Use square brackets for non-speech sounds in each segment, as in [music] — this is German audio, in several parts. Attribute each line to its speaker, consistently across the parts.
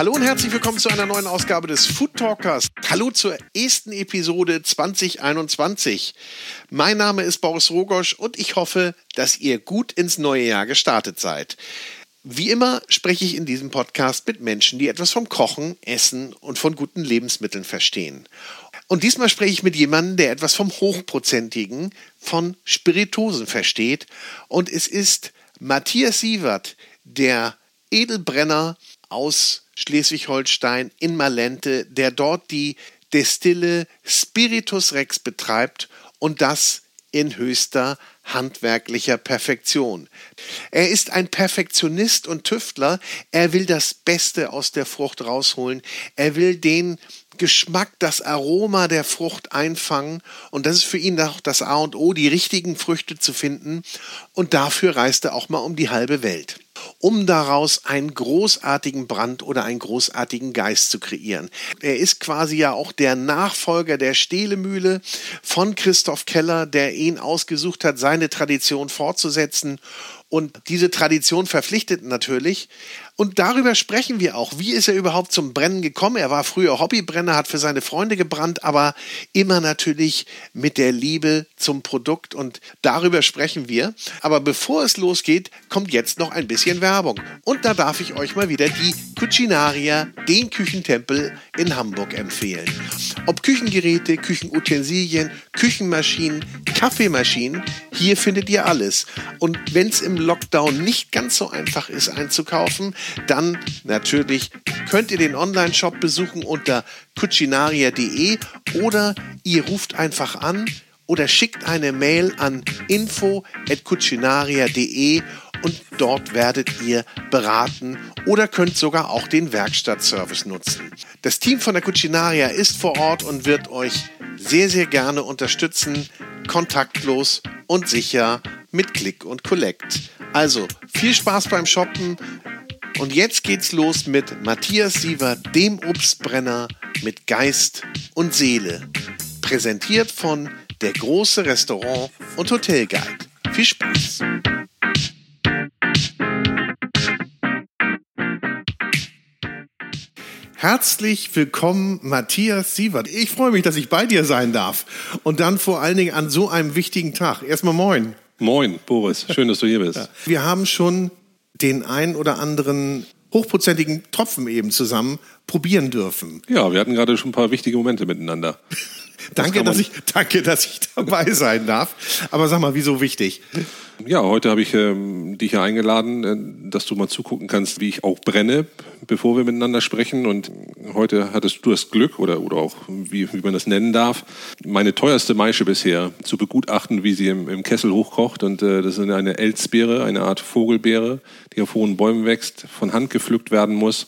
Speaker 1: Hallo und herzlich willkommen zu einer neuen Ausgabe des Food Talkers. Hallo zur ersten Episode 2021. Mein Name ist Boris Rogosch und ich hoffe, dass ihr gut ins neue Jahr gestartet seid. Wie immer spreche ich in diesem Podcast mit Menschen, die etwas vom Kochen, Essen und von guten Lebensmitteln verstehen. Und diesmal spreche ich mit jemandem, der etwas vom Hochprozentigen, von Spiritosen versteht. Und es ist Matthias Sievert, der Edelbrenner aus Schleswig-Holstein in Malente, der dort die Destille Spiritus Rex betreibt und das in höchster handwerklicher Perfektion. Er ist ein Perfektionist und Tüftler. Er will das Beste aus der Frucht rausholen. Er will den Geschmack, das Aroma der Frucht einfangen. Und das ist für ihn auch das A und O, die richtigen Früchte zu finden. Und dafür reist er auch mal um die halbe Welt um daraus einen großartigen Brand oder einen großartigen Geist zu kreieren. Er ist quasi ja auch der Nachfolger der Stehlemühle von Christoph Keller, der ihn ausgesucht hat, seine Tradition fortzusetzen und diese Tradition verpflichtet natürlich. Und darüber sprechen wir auch. Wie ist er überhaupt zum Brennen gekommen? Er war früher Hobbybrenner, hat für seine Freunde gebrannt, aber immer natürlich mit der Liebe zum Produkt. Und darüber sprechen wir. Aber bevor es losgeht, kommt jetzt noch ein bisschen Werbung. Und da darf ich euch mal wieder die Cucinaria, den Küchentempel in Hamburg empfehlen. Ob Küchengeräte, Küchenutensilien, Küchenmaschinen, Kaffeemaschinen, hier findet ihr alles. Und wenn es im Lockdown nicht ganz so einfach ist einzukaufen, dann natürlich könnt ihr den Online-Shop besuchen unter cucinaria.de oder ihr ruft einfach an oder schickt eine Mail an info.cucinaria.de und dort werdet ihr beraten oder könnt sogar auch den Werkstattservice nutzen. Das Team von der Cucinaria ist vor Ort und wird euch sehr, sehr gerne unterstützen, kontaktlos und sicher mit Click und Collect. Also viel Spaß beim Shoppen und jetzt geht's los mit Matthias Siever, dem Obstbrenner mit Geist und Seele. Präsentiert von der große Restaurant und Hotelguide. Viel Spaß! Herzlich willkommen, Matthias Sievert. Ich freue mich, dass ich bei dir sein darf. Und dann vor allen Dingen an so einem wichtigen Tag. Erstmal moin.
Speaker 2: Moin, Boris. Schön, dass du hier bist.
Speaker 1: Ja. Wir haben schon den ein oder anderen hochprozentigen Tropfen eben zusammen probieren dürfen.
Speaker 2: Ja, wir hatten gerade schon ein paar wichtige Momente miteinander. [laughs]
Speaker 1: danke, dass ich, danke, dass ich dabei sein darf. Aber sag mal, wieso wichtig?
Speaker 2: Ja, heute habe ich ähm, dich ja eingeladen, äh, dass du mal zugucken kannst, wie ich auch brenne, bevor wir miteinander sprechen. Und heute hattest du das Glück, oder, oder auch wie, wie man das nennen darf, meine teuerste Maische bisher zu begutachten, wie sie im, im Kessel hochkocht. Und äh, das ist eine Elzbeere, eine Art Vogelbeere, die auf hohen Bäumen wächst, von Hand gepflückt werden muss.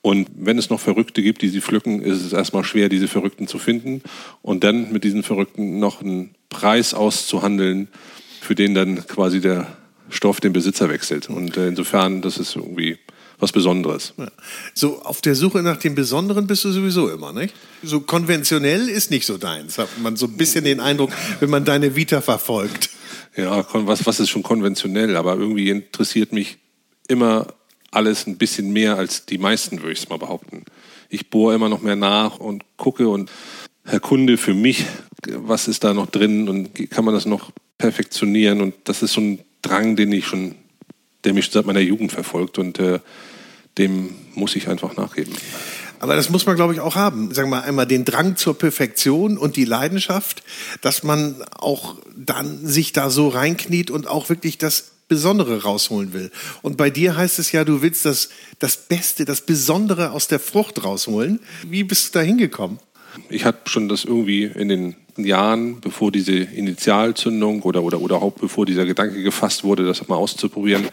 Speaker 2: Und wenn es noch Verrückte gibt, die sie pflücken, ist es erstmal schwer, diese Verrückten zu finden. Und dann mit diesen Verrückten noch einen Preis auszuhandeln, für den dann quasi der Stoff den Besitzer wechselt. Und äh, insofern, das ist irgendwie was Besonderes. Ja.
Speaker 1: So auf der Suche nach dem Besonderen bist du sowieso immer, nicht? So konventionell ist nicht so deins, hat man so ein bisschen den Eindruck, wenn man deine Vita verfolgt.
Speaker 2: Ja, was, was ist schon konventionell, aber irgendwie interessiert mich immer alles ein bisschen mehr als die meisten, würde ich es mal behaupten. Ich bohre immer noch mehr nach und gucke und erkunde für mich, was ist da noch drin und kann man das noch perfektionieren. Und das ist so ein Drang, den ich schon, der mich seit meiner Jugend verfolgt und äh, dem muss ich einfach nachgeben.
Speaker 1: Aber das muss man, glaube ich, auch haben. Sagen wir einmal den Drang zur Perfektion und die Leidenschaft, dass man auch dann sich da so reinkniet und auch wirklich das Besondere rausholen will. Und bei dir heißt es ja, du willst das, das Beste, das Besondere aus der Frucht rausholen. Wie bist du da hingekommen?
Speaker 2: Ich hatte schon das irgendwie in den Jahren, bevor diese Initialzündung oder, oder, oder auch bevor dieser Gedanke gefasst wurde, das mal auszuprobieren,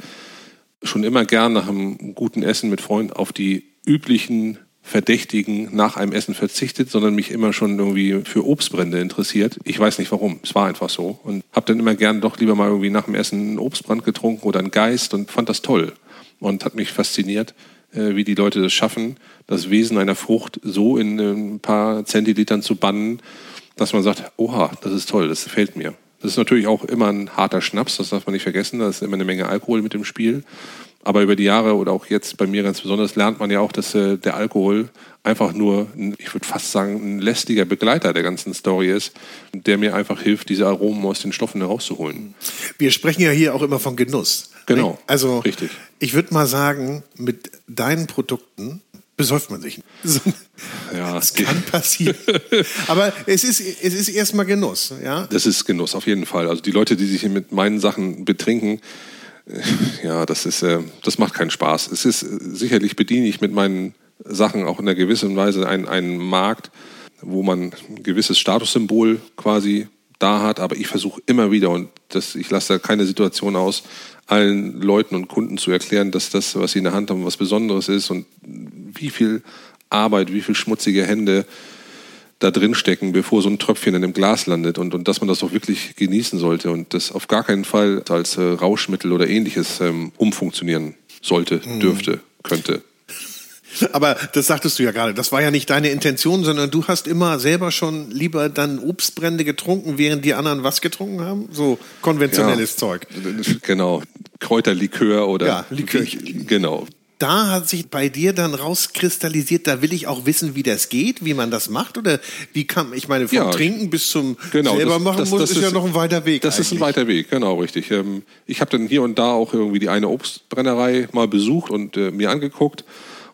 Speaker 2: schon immer gern nach einem guten Essen mit Freunden auf die üblichen Verdächtigen nach einem Essen verzichtet, sondern mich immer schon irgendwie für Obstbrände interessiert. Ich weiß nicht warum, es war einfach so. Und habe dann immer gern doch lieber mal irgendwie nach dem Essen einen Obstbrand getrunken oder einen Geist und fand das toll. Und hat mich fasziniert, äh, wie die Leute das schaffen, das Wesen einer Frucht so in ein paar Zentilitern zu bannen, dass man sagt, oha, das ist toll, das gefällt mir. Das ist natürlich auch immer ein harter Schnaps, das darf man nicht vergessen. Da ist immer eine Menge Alkohol mit dem Spiel. Aber über die Jahre oder auch jetzt bei mir ganz besonders lernt man ja auch, dass äh, der Alkohol einfach nur, ich würde fast sagen, ein lästiger Begleiter der ganzen Story ist, der mir einfach hilft, diese Aromen aus den Stoffen herauszuholen.
Speaker 1: Wir sprechen ja hier auch immer von Genuss.
Speaker 2: Genau.
Speaker 1: Also,
Speaker 2: richtig.
Speaker 1: ich würde mal sagen, mit deinen Produkten besäuft man sich. [laughs]
Speaker 2: Ja,
Speaker 1: das kann passieren. [laughs] Aber es ist, es ist erstmal Genuss, ja?
Speaker 2: Das ist Genuss, auf jeden Fall. Also die Leute, die sich mit meinen Sachen betrinken, [laughs] ja, das ist, äh, das macht keinen Spaß. Es ist sicherlich bediene ich mit meinen Sachen auch in einer gewissen Weise einen, einen Markt, wo man ein gewisses Statussymbol quasi da hat, aber ich versuche immer wieder und das, ich lasse da keine Situation aus, allen Leuten und Kunden zu erklären, dass das, was sie in der Hand haben, was Besonderes ist und wie viel Arbeit, wie viel schmutzige Hände da drin stecken, bevor so ein Tröpfchen in einem Glas landet und, und dass man das auch wirklich genießen sollte und das auf gar keinen Fall als äh, Rauschmittel oder ähnliches ähm, umfunktionieren sollte, mhm. dürfte, könnte.
Speaker 1: Aber das sagtest du ja gerade, das war ja nicht deine Intention, sondern du hast immer selber schon lieber dann Obstbrände getrunken, während die anderen was getrunken haben? So konventionelles ja, Zeug.
Speaker 2: Genau. Kräuterlikör oder.
Speaker 1: Ja, Likör.
Speaker 2: Genau
Speaker 1: da hat sich bei dir dann rauskristallisiert, da will ich auch wissen, wie das geht, wie man das macht oder wie kann, ich meine, vom ja, Trinken bis zum
Speaker 2: genau,
Speaker 1: selber
Speaker 2: das,
Speaker 1: machen
Speaker 2: das,
Speaker 1: muss,
Speaker 2: das
Speaker 1: ist, ja noch ein weiter Weg.
Speaker 2: Das
Speaker 1: eigentlich.
Speaker 2: ist ein weiter Weg, genau, richtig. Ähm, ich habe dann hier und da auch irgendwie die eine Obstbrennerei mal besucht und äh, mir angeguckt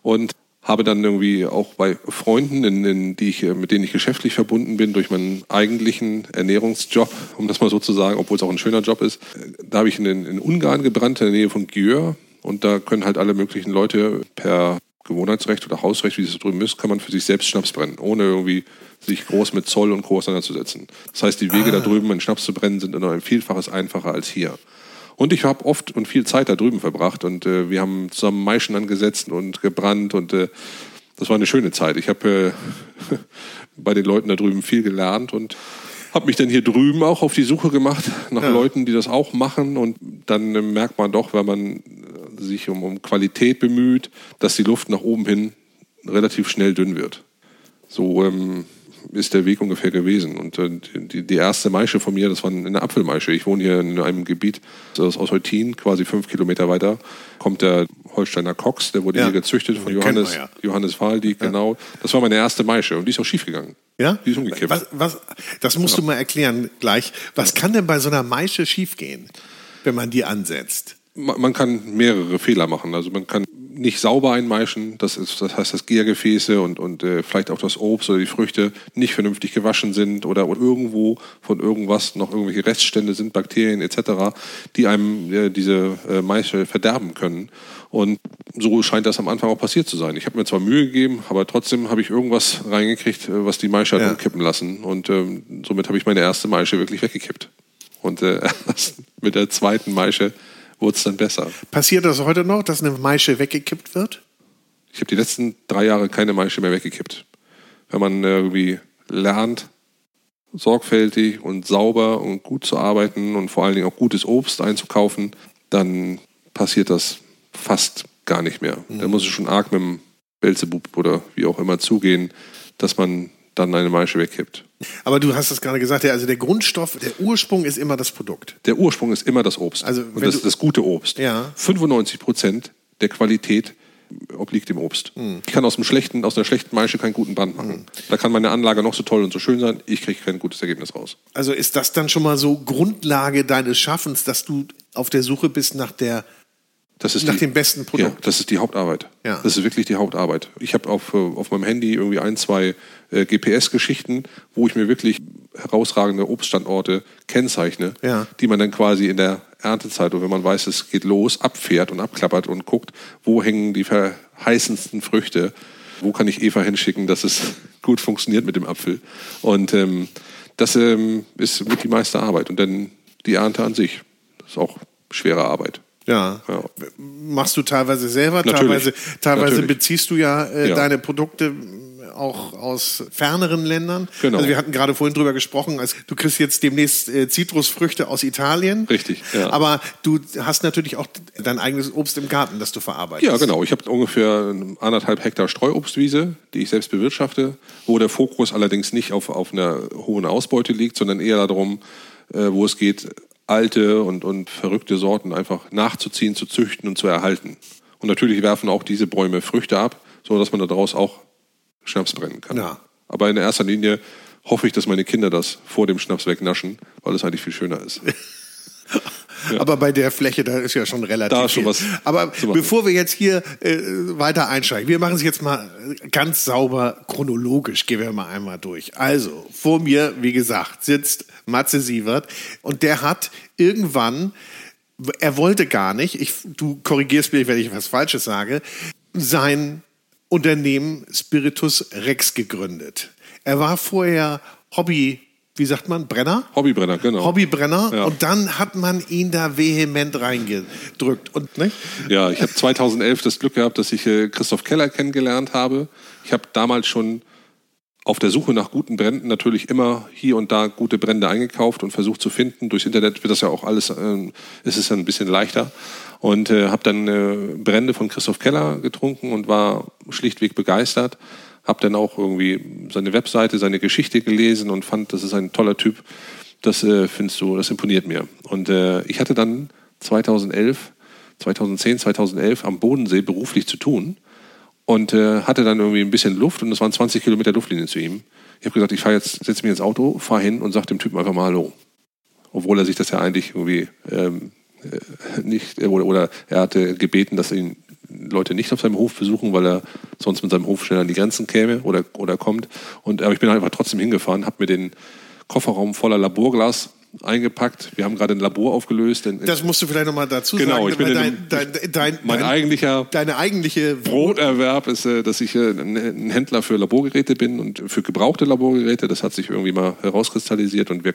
Speaker 2: und habe dann irgendwie auch bei Freunden, in, in, die ich, äh, mit denen ich geschäftlich verbunden bin, durch meinen eigentlichen Ernährungsjob, um das mal so zu sagen, obwohl es auch ein schöner Job ist, äh, da habe ich in, in Ungarn gebrannt, in der Nähe von Györ und da können halt alle möglichen Leute per Gewohnheitsrecht oder Hausrecht, wie es drüben ist, kann man für sich selbst Schnaps brennen, ohne irgendwie sich groß mit Zoll und Co. auseinanderzusetzen. Das heißt, die Wege ah. da drüben, einen Schnaps zu brennen, sind noch ein Vielfaches einfacher als hier. Und ich habe oft und viel Zeit da drüben verbracht und äh, wir haben zusammen Maischen angesetzt und gebrannt und äh, das war eine schöne Zeit. Ich habe äh, [laughs] bei den Leuten da drüben viel gelernt und habe mich dann hier drüben auch auf die Suche gemacht nach ja. Leuten, die das auch machen und dann äh, merkt man doch, wenn man sich um, um Qualität bemüht, dass die Luft nach oben hin relativ schnell dünn wird. So ähm, ist der Weg ungefähr gewesen. Und äh, die, die, erste Maische von mir, das war eine Apfelmaische. Ich wohne hier in einem Gebiet aus, aus Heutin, quasi fünf Kilometer weiter, kommt der Holsteiner Cox, der wurde ja. hier gezüchtet von Johannes, ja. Johannes Wahldieck, ja. genau. Das war meine erste Maische und die ist auch schief gegangen.
Speaker 1: Ja?
Speaker 2: Die ist umgekippt.
Speaker 1: Was, was, das musst du mal erklären gleich. Was kann denn bei so einer Maische schiefgehen, wenn man die ansetzt?
Speaker 2: Man kann mehrere Fehler machen. Also man kann nicht sauber einmeischen, das, ist, das heißt, dass Gärgefäße und, und äh, vielleicht auch das Obst oder die Früchte nicht vernünftig gewaschen sind oder, oder irgendwo von irgendwas noch irgendwelche Reststände sind, Bakterien etc., die einem äh, diese äh, Maische verderben können. Und so scheint das am Anfang auch passiert zu sein. Ich habe mir zwar Mühe gegeben, aber trotzdem habe ich irgendwas reingekriegt, äh, was die Maische hat ja. umkippen lassen. Und ähm, somit habe ich meine erste Maische wirklich weggekippt. Und äh, [laughs] mit der zweiten Maische wurde es dann besser.
Speaker 1: Passiert das heute noch, dass eine Maische weggekippt wird?
Speaker 2: Ich habe die letzten drei Jahre keine Maische mehr weggekippt. Wenn man irgendwie lernt, sorgfältig und sauber und gut zu arbeiten und vor allen Dingen auch gutes Obst einzukaufen, dann passiert das fast gar nicht mehr. Mhm. Da muss es schon arg mit dem Belzebub oder wie auch immer zugehen, dass man dann eine Maische wegkippt.
Speaker 1: Aber du hast es gerade gesagt, also der Grundstoff, der Ursprung ist immer das Produkt.
Speaker 2: Der Ursprung ist immer das Obst.
Speaker 1: Also
Speaker 2: und das, das gute Obst.
Speaker 1: Ja.
Speaker 2: 95 Prozent der Qualität obliegt dem Obst. Mhm. Ich kann aus, einem schlechten, aus einer schlechten Maische keinen guten Brand machen. Mhm. Da kann meine Anlage noch so toll und so schön sein, ich kriege kein gutes Ergebnis raus.
Speaker 1: Also ist das dann schon mal so Grundlage deines Schaffens, dass du auf der Suche bist nach der
Speaker 2: das
Speaker 1: Nach
Speaker 2: die,
Speaker 1: dem besten Produkt.
Speaker 2: Ja, das ist die Hauptarbeit.
Speaker 1: Ja.
Speaker 2: Das ist wirklich die Hauptarbeit. Ich habe auf, äh, auf meinem Handy irgendwie ein, zwei äh, GPS-Geschichten, wo ich mir wirklich herausragende Obststandorte kennzeichne,
Speaker 1: ja.
Speaker 2: die man dann quasi in der Erntezeit, oder wenn man weiß, es geht los, abfährt und abklappert und guckt, wo hängen die verheißendsten Früchte, wo kann ich Eva hinschicken, dass es [laughs] gut funktioniert mit dem Apfel. Und ähm, das ähm, ist mit die meiste Arbeit. Und dann die Ernte an sich. Das ist auch schwere Arbeit.
Speaker 1: Ja. ja. Machst du teilweise selber, Natürlich. teilweise, teilweise Natürlich. beziehst du ja, äh, ja, deine Produkte auch aus ferneren Ländern.
Speaker 2: Genau.
Speaker 1: Also wir hatten gerade vorhin drüber gesprochen, also du kriegst jetzt demnächst äh, Zitrusfrüchte aus Italien.
Speaker 2: Richtig. Ja.
Speaker 1: Aber du hast natürlich auch dein eigenes Obst im Garten, das du verarbeitest.
Speaker 2: Ja, genau. Ich habe ungefähr anderthalb Hektar Streuobstwiese, die ich selbst bewirtschafte, wo der Fokus allerdings nicht auf, auf einer hohen Ausbeute liegt, sondern eher darum, äh, wo es geht, alte und, und verrückte Sorten einfach nachzuziehen, zu züchten und zu erhalten. Und natürlich werfen auch diese Bäume Früchte ab, sodass man daraus auch Schnaps brennen kann.
Speaker 1: Ja.
Speaker 2: Aber in erster Linie hoffe ich, dass meine Kinder das vor dem Schnaps wegnaschen, weil es eigentlich viel schöner ist. [laughs]
Speaker 1: Aber bei der Fläche, da ist ja schon relativ
Speaker 2: Da ist schon
Speaker 1: viel.
Speaker 2: was
Speaker 1: Aber
Speaker 2: zu machen.
Speaker 1: bevor wir jetzt hier äh, weiter einsteigen, wir machen es jetzt mal ganz sauber chronologisch, gehen wir mal einmal durch. Also, vor mir, wie gesagt, sitzt Matze Sievert und der hat irgendwann, er wollte gar nicht, ich, du korrigierst mich, wenn ich was Falsches sage, sein Unternehmen Spiritus Rex gegründet. Er war vorher Hobby, wie sagt man, Brenner?
Speaker 2: Hobbybrenner, genau.
Speaker 1: Hobbybrenner
Speaker 2: Ja.
Speaker 1: und dann hat man ihn da vehement reingedrückt. Und, ne?
Speaker 2: Ja, ich habe 2011 das Glück gehabt, dass ich äh, Christoph Keller kennengelernt habe. Ich habe damals schon auf der Suche nach guten Bränden natürlich immer hier und da gute Brände eingekauft und versucht zu finden. Durchs Internet wird das ja auch alles, äh, ist es ja ein bisschen leichter. Und äh, habe dann äh, Brände von Christoph Keller getrunken und war schlichtweg begeistert. Habe dann auch irgendwie seine Webseite, seine Geschichte gelesen und fand, das ist ein toller Typ. Das äh, findest du, das imponiert mir. Und äh, ich hatte dann 2011, 2010, 2011 am Bodensee beruflich zu tun und äh, hatte dann irgendwie ein bisschen Luft und es waren 20 Kilometer Luftlinie zu ihm. Ich habe gesagt, ich fahr jetzt, setze mich ins Auto, fahre hin und sage dem Typen einfach mal Hallo. Obwohl er sich das ja eigentlich irgendwie ähm, äh, nicht, oder, oder er hatte gebeten, dass ihn Leute nicht auf seinem Hof besuchen, weil er sonst mit seinem Hof schnell an die Grenzen käme oder, oder kommt. Und, aber ich bin einfach trotzdem hingefahren, habe mir den Kofferraum voller Laborglas eingepackt. Wir haben gerade ein Labor aufgelöst. In, in
Speaker 1: Das musst du vielleicht nochmal dazu
Speaker 2: Genau,
Speaker 1: sagen.
Speaker 2: ich bin in
Speaker 1: dein,
Speaker 2: dem-
Speaker 1: dein, dein,
Speaker 2: mein
Speaker 1: dein,
Speaker 2: eigentlicher
Speaker 1: deine eigentliche
Speaker 2: Broterwerb ist, äh, dass ich äh, ein ein Händler für Laborgeräte bin und für gebrauchte Laborgeräte. Das hat sich irgendwie mal herauskristallisiert und wir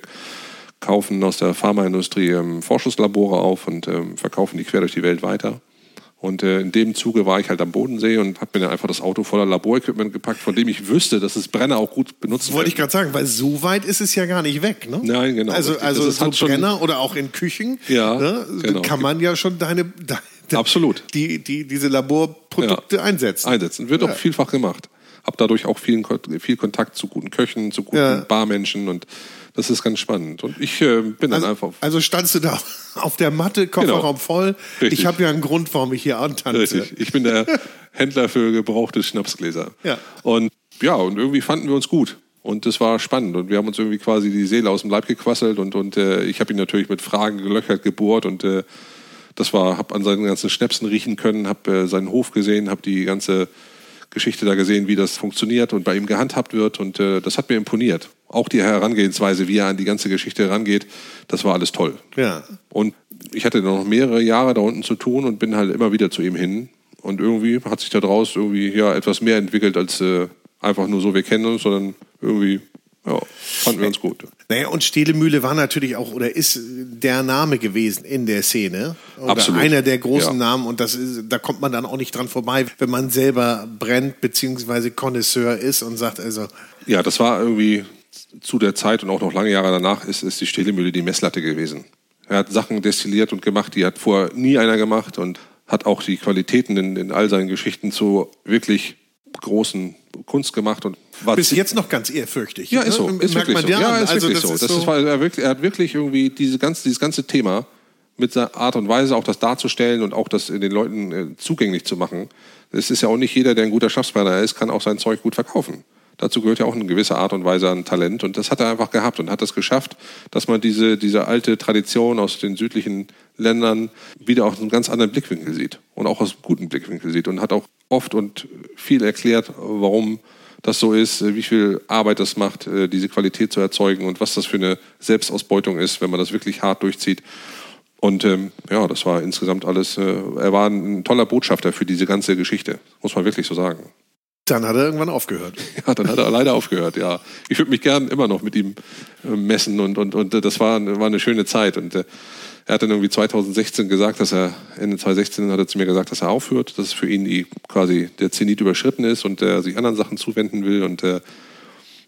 Speaker 2: kaufen aus der Pharmaindustrie ähm, Forschungslabore auf und ähm, verkaufen die quer durch die Welt weiter. Und äh, in dem Zuge war ich halt am Bodensee und habe mir dann einfach das Auto voller Laborequipment gepackt, von dem ich wüsste, dass es Brenner auch gut benutzt
Speaker 1: Wollte ich gerade sagen, weil so weit ist es ja gar nicht weg. Ne?
Speaker 2: Nein, genau,
Speaker 1: Also,
Speaker 2: richtig.
Speaker 1: also
Speaker 2: Das
Speaker 1: so
Speaker 2: halt
Speaker 1: Brenner oder auch in Küchen
Speaker 2: Ja,
Speaker 1: ne,
Speaker 2: genau.
Speaker 1: kann man ja schon deine, deine
Speaker 2: Absolut.
Speaker 1: Die, die, diese Laborprodukte
Speaker 2: Ja.
Speaker 1: einsetzen.
Speaker 2: einsetzen. Wird
Speaker 1: Ja.
Speaker 2: auch vielfach gemacht. Hab dadurch auch viel, viel Kontakt zu guten Köchen, zu guten. Barmenschen und das ist ganz spannend. Und ich äh, bin dann
Speaker 1: Also,
Speaker 2: einfach
Speaker 1: also standst du da [laughs] auf der Matte, Kofferraum
Speaker 2: Genau.
Speaker 1: voll.
Speaker 2: Richtig.
Speaker 1: Ich habe ja einen Grund, warum ich hier antanze.
Speaker 2: Richtig. Ich bin der Händler für gebrauchte Schnapsgläser.
Speaker 1: Ja.
Speaker 2: Und ja, und irgendwie fanden wir uns gut. Und das war spannend. Und wir haben uns irgendwie quasi die Seele aus dem Leib gequasselt. Und, und äh, ich habe ihn natürlich mit Fragen gelöchert, gebohrt. Und äh, das war, habe an seinen ganzen Schnäpsen riechen können, habe äh, seinen Hof gesehen, habe die ganze Geschichte da gesehen, wie das funktioniert und bei ihm gehandhabt wird. Und äh, das hat mir imponiert. Auch die Herangehensweise, wie er an die ganze Geschichte herangeht, das war alles toll.
Speaker 1: Ja.
Speaker 2: Und ich hatte noch mehrere Jahre da unten zu tun und bin halt immer wieder zu ihm hin. Und irgendwie hat sich daraus irgendwie ja etwas mehr entwickelt als äh, einfach nur so, wir kennen uns, sondern irgendwie ja, fanden wir uns gut.
Speaker 1: Naja, und Stehlemühle war natürlich auch oder ist der Name gewesen in der Szene. Oder
Speaker 2: Absolut.
Speaker 1: einer der großen
Speaker 2: Ja.
Speaker 1: Namen. Und das ist, da kommt man dann auch nicht dran vorbei, wenn man selber brennt, beziehungsweise Connoisseur ist und sagt, also,
Speaker 2: Ja, das war irgendwie zu der Zeit und auch noch lange Jahre danach ist, ist die Stehlemühle die Messlatte gewesen. Er hat Sachen destilliert und gemacht, die hat vorher nie einer gemacht und hat auch die Qualitäten in, in all seinen Geschichten zu wirklich großen Kunst gemacht und war
Speaker 1: bis jetzt noch ganz ehrfürchtig.
Speaker 2: Ja, ist so.
Speaker 1: ne?
Speaker 2: Ist
Speaker 1: Merkt
Speaker 2: wirklich
Speaker 1: man
Speaker 2: so. Ja,
Speaker 1: an.
Speaker 2: ist
Speaker 1: also,
Speaker 2: wirklich
Speaker 1: das
Speaker 2: so.
Speaker 1: ist
Speaker 2: Das
Speaker 1: so
Speaker 2: ist, weil er, wirklich, er hat wirklich irgendwie diese ganze, dieses ganze Thema mit seiner Art und Weise auch das darzustellen und auch das den Leuten äh, zugänglich zu machen. Es ist ja auch nicht jeder, der ein guter Schnapsbrenner ist, kann auch sein Zeug gut verkaufen. Dazu gehört ja auch eine gewisse Art und Weise an Talent und das hat er einfach gehabt und hat es geschafft, dass man diese, diese alte Tradition aus den südlichen Ländern wieder aus einem ganz anderen Blickwinkel sieht und auch aus einem guten Blickwinkel sieht und hat auch oft und viel erklärt, warum das so ist, wie viel Arbeit das macht, äh, diese Qualität zu erzeugen und was das für eine Selbstausbeutung ist, wenn man das wirklich hart durchzieht. Und ähm, ja, das war insgesamt alles, äh, er war ein toller Botschafter für diese ganze Geschichte, muss man wirklich so sagen.
Speaker 1: Dann hat er irgendwann aufgehört. [laughs]
Speaker 2: Ja, dann hat er leider aufgehört, ja. Ich würde mich gern immer noch mit ihm äh, messen und, und, und äh, das war, war eine schöne Zeit. Und äh, er hat dann irgendwie 2016 gesagt, dass er, Ende 2016 hat er zu mir gesagt, dass er aufhört, dass für ihn die, quasi der Zenit überschritten ist und er sich anderen Sachen zuwenden will. Und äh,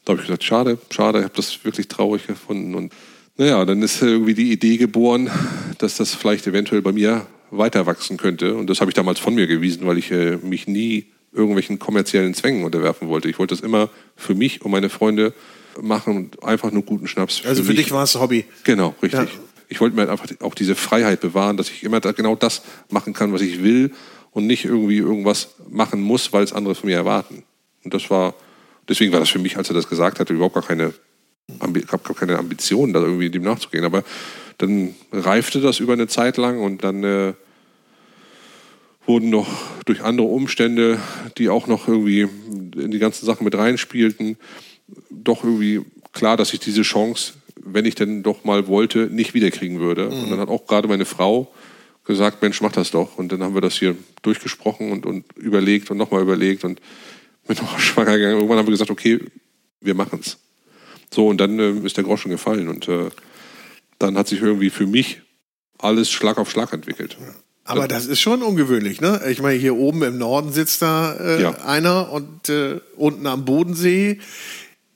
Speaker 2: da habe ich gesagt, schade, schade, ich habe das wirklich traurig gefunden. Und naja, dann ist irgendwie die Idee geboren, dass das vielleicht eventuell bei mir weiter wachsen könnte. Und das habe ich damals von mir gewiesen, weil ich äh, mich nie irgendwelchen kommerziellen Zwängen unterwerfen wollte. Ich wollte das immer für mich und meine Freunde machen und einfach nur guten Schnaps.
Speaker 1: Also für, für dich war es Hobby.
Speaker 2: Genau, richtig. Ja. Ich wollte mir einfach auch diese Freiheit bewahren, dass ich immer genau das machen kann, was ich will und nicht irgendwie irgendwas machen muss, weil es andere von mir erwarten. Und das war, deswegen war das für mich, als er das gesagt hatte, überhaupt gar keine, Ambi gar keine Ambition, da irgendwie dem nachzugehen. Aber dann reifte das über eine Zeit lang und dann äh, wurden noch durch andere Umstände, die auch noch irgendwie in die ganzen Sachen mit reinspielten, doch irgendwie klar, dass ich diese Chance, wenn ich denn doch mal wollte, nicht wiederkriegen würde. Mhm. Und dann hat auch gerade meine Frau gesagt, Mensch, mach das doch. Und dann haben wir das hier durchgesprochen und, und überlegt und nochmal überlegt und mit noch [laughs] schwanger gegangen. Irgendwann haben wir gesagt, okay, wir machen es. So, und dann äh, ist der Groschen gefallen. Und äh, dann hat sich irgendwie für mich alles Schlag auf Schlag entwickelt.
Speaker 1: Aber das ist schon ungewöhnlich, ne? Ich meine, hier oben im Norden sitzt da äh, ja. einer und äh, unten am Bodensee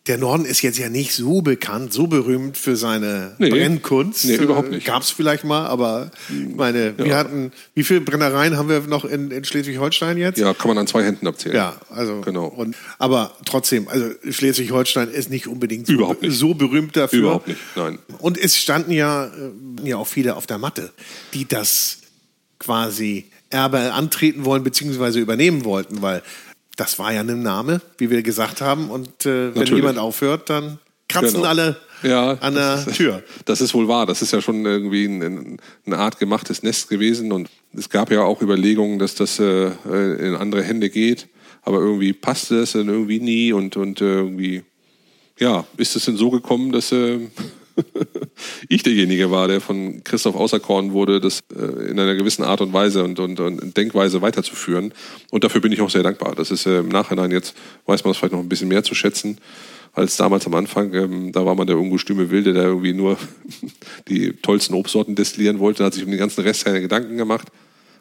Speaker 1: der Norden ist jetzt ja nicht so bekannt, so berühmt für seine nee, Brennkunst.
Speaker 2: Nee, überhaupt nicht.
Speaker 1: Gab es vielleicht mal, aber ich meine, ja. wir hatten, wie viele Brennereien haben wir noch in, in Schleswig-Holstein jetzt?
Speaker 2: Ja, kann man an zwei Händen abzählen.
Speaker 1: Ja, also. Genau. Und, aber trotzdem, also Schleswig-Holstein ist nicht unbedingt so, nicht. so, berühmt dafür.
Speaker 2: Überhaupt nicht, nein.
Speaker 1: Und es standen ja, äh, ja auch viele auf der Matte, die das quasi Erbe antreten wollen, beziehungsweise übernehmen wollten, weil das war ja ein Name, wie wir gesagt haben. Und äh, wenn jemand aufhört, dann kratzen genau. alle ja, an der Tür.
Speaker 2: Das ist wohl wahr. Das ist ja schon irgendwie ein, eine Art gemachtes Nest gewesen. Und es gab ja auch Überlegungen, dass das äh, in andere Hände geht. Aber irgendwie passte es dann irgendwie nie. Und, und äh, irgendwie, ja, ist es denn so gekommen, dass äh, ich derjenige war, der von Christoph auserkoren wurde, das äh, in einer gewissen Art und Weise und, und, und Denkweise weiterzuführen. Und dafür bin ich auch sehr dankbar. Das ist äh, im Nachhinein jetzt, weiß man es vielleicht noch ein bisschen mehr zu schätzen als damals am Anfang. Ähm, da war man der ungestüme Wilde, der irgendwie nur [laughs] die tollsten Obstsorten destillieren wollte, hat sich um den ganzen Rest keine Gedanken gemacht.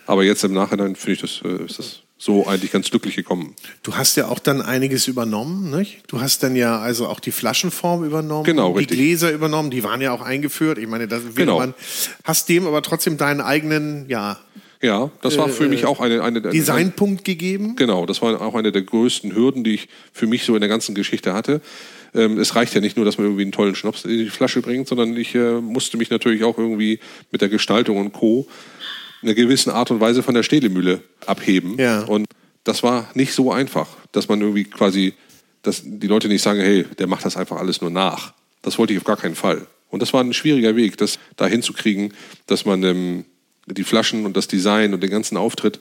Speaker 2: Aber jetzt im Nachhinein finde ich das, äh, ist das so eigentlich ganz glücklich gekommen.
Speaker 1: Du hast ja auch dann einiges übernommen, nicht? Du hast dann ja also auch die Flaschenform übernommen,
Speaker 2: genau,
Speaker 1: die
Speaker 2: richtig.
Speaker 1: Gläser übernommen, die waren ja auch eingeführt. Ich meine, das genau. man hast dem aber trotzdem deinen eigenen, ja.
Speaker 2: Ja, das war für äh, mich auch eine, eine
Speaker 1: Designpunkt gegeben.
Speaker 2: Genau, das war auch eine der größten Hürden, die ich für mich so in der ganzen Geschichte hatte. Ähm, es reicht ja nicht nur, dass man irgendwie einen tollen Schnaps in die Flasche bringt, sondern ich äh, musste mich natürlich auch irgendwie mit der Gestaltung und Co einer gewissen Art und Weise von der Stehlemühle abheben.
Speaker 1: Ja.
Speaker 2: Und das war nicht so einfach, dass man irgendwie quasi, dass die Leute nicht sagen, hey, der macht das einfach alles nur nach. Das wollte ich auf gar keinen Fall. Und das war ein schwieriger Weg, das da hinzukriegen, dass man ähm, die Flaschen und das Design und den ganzen Auftritt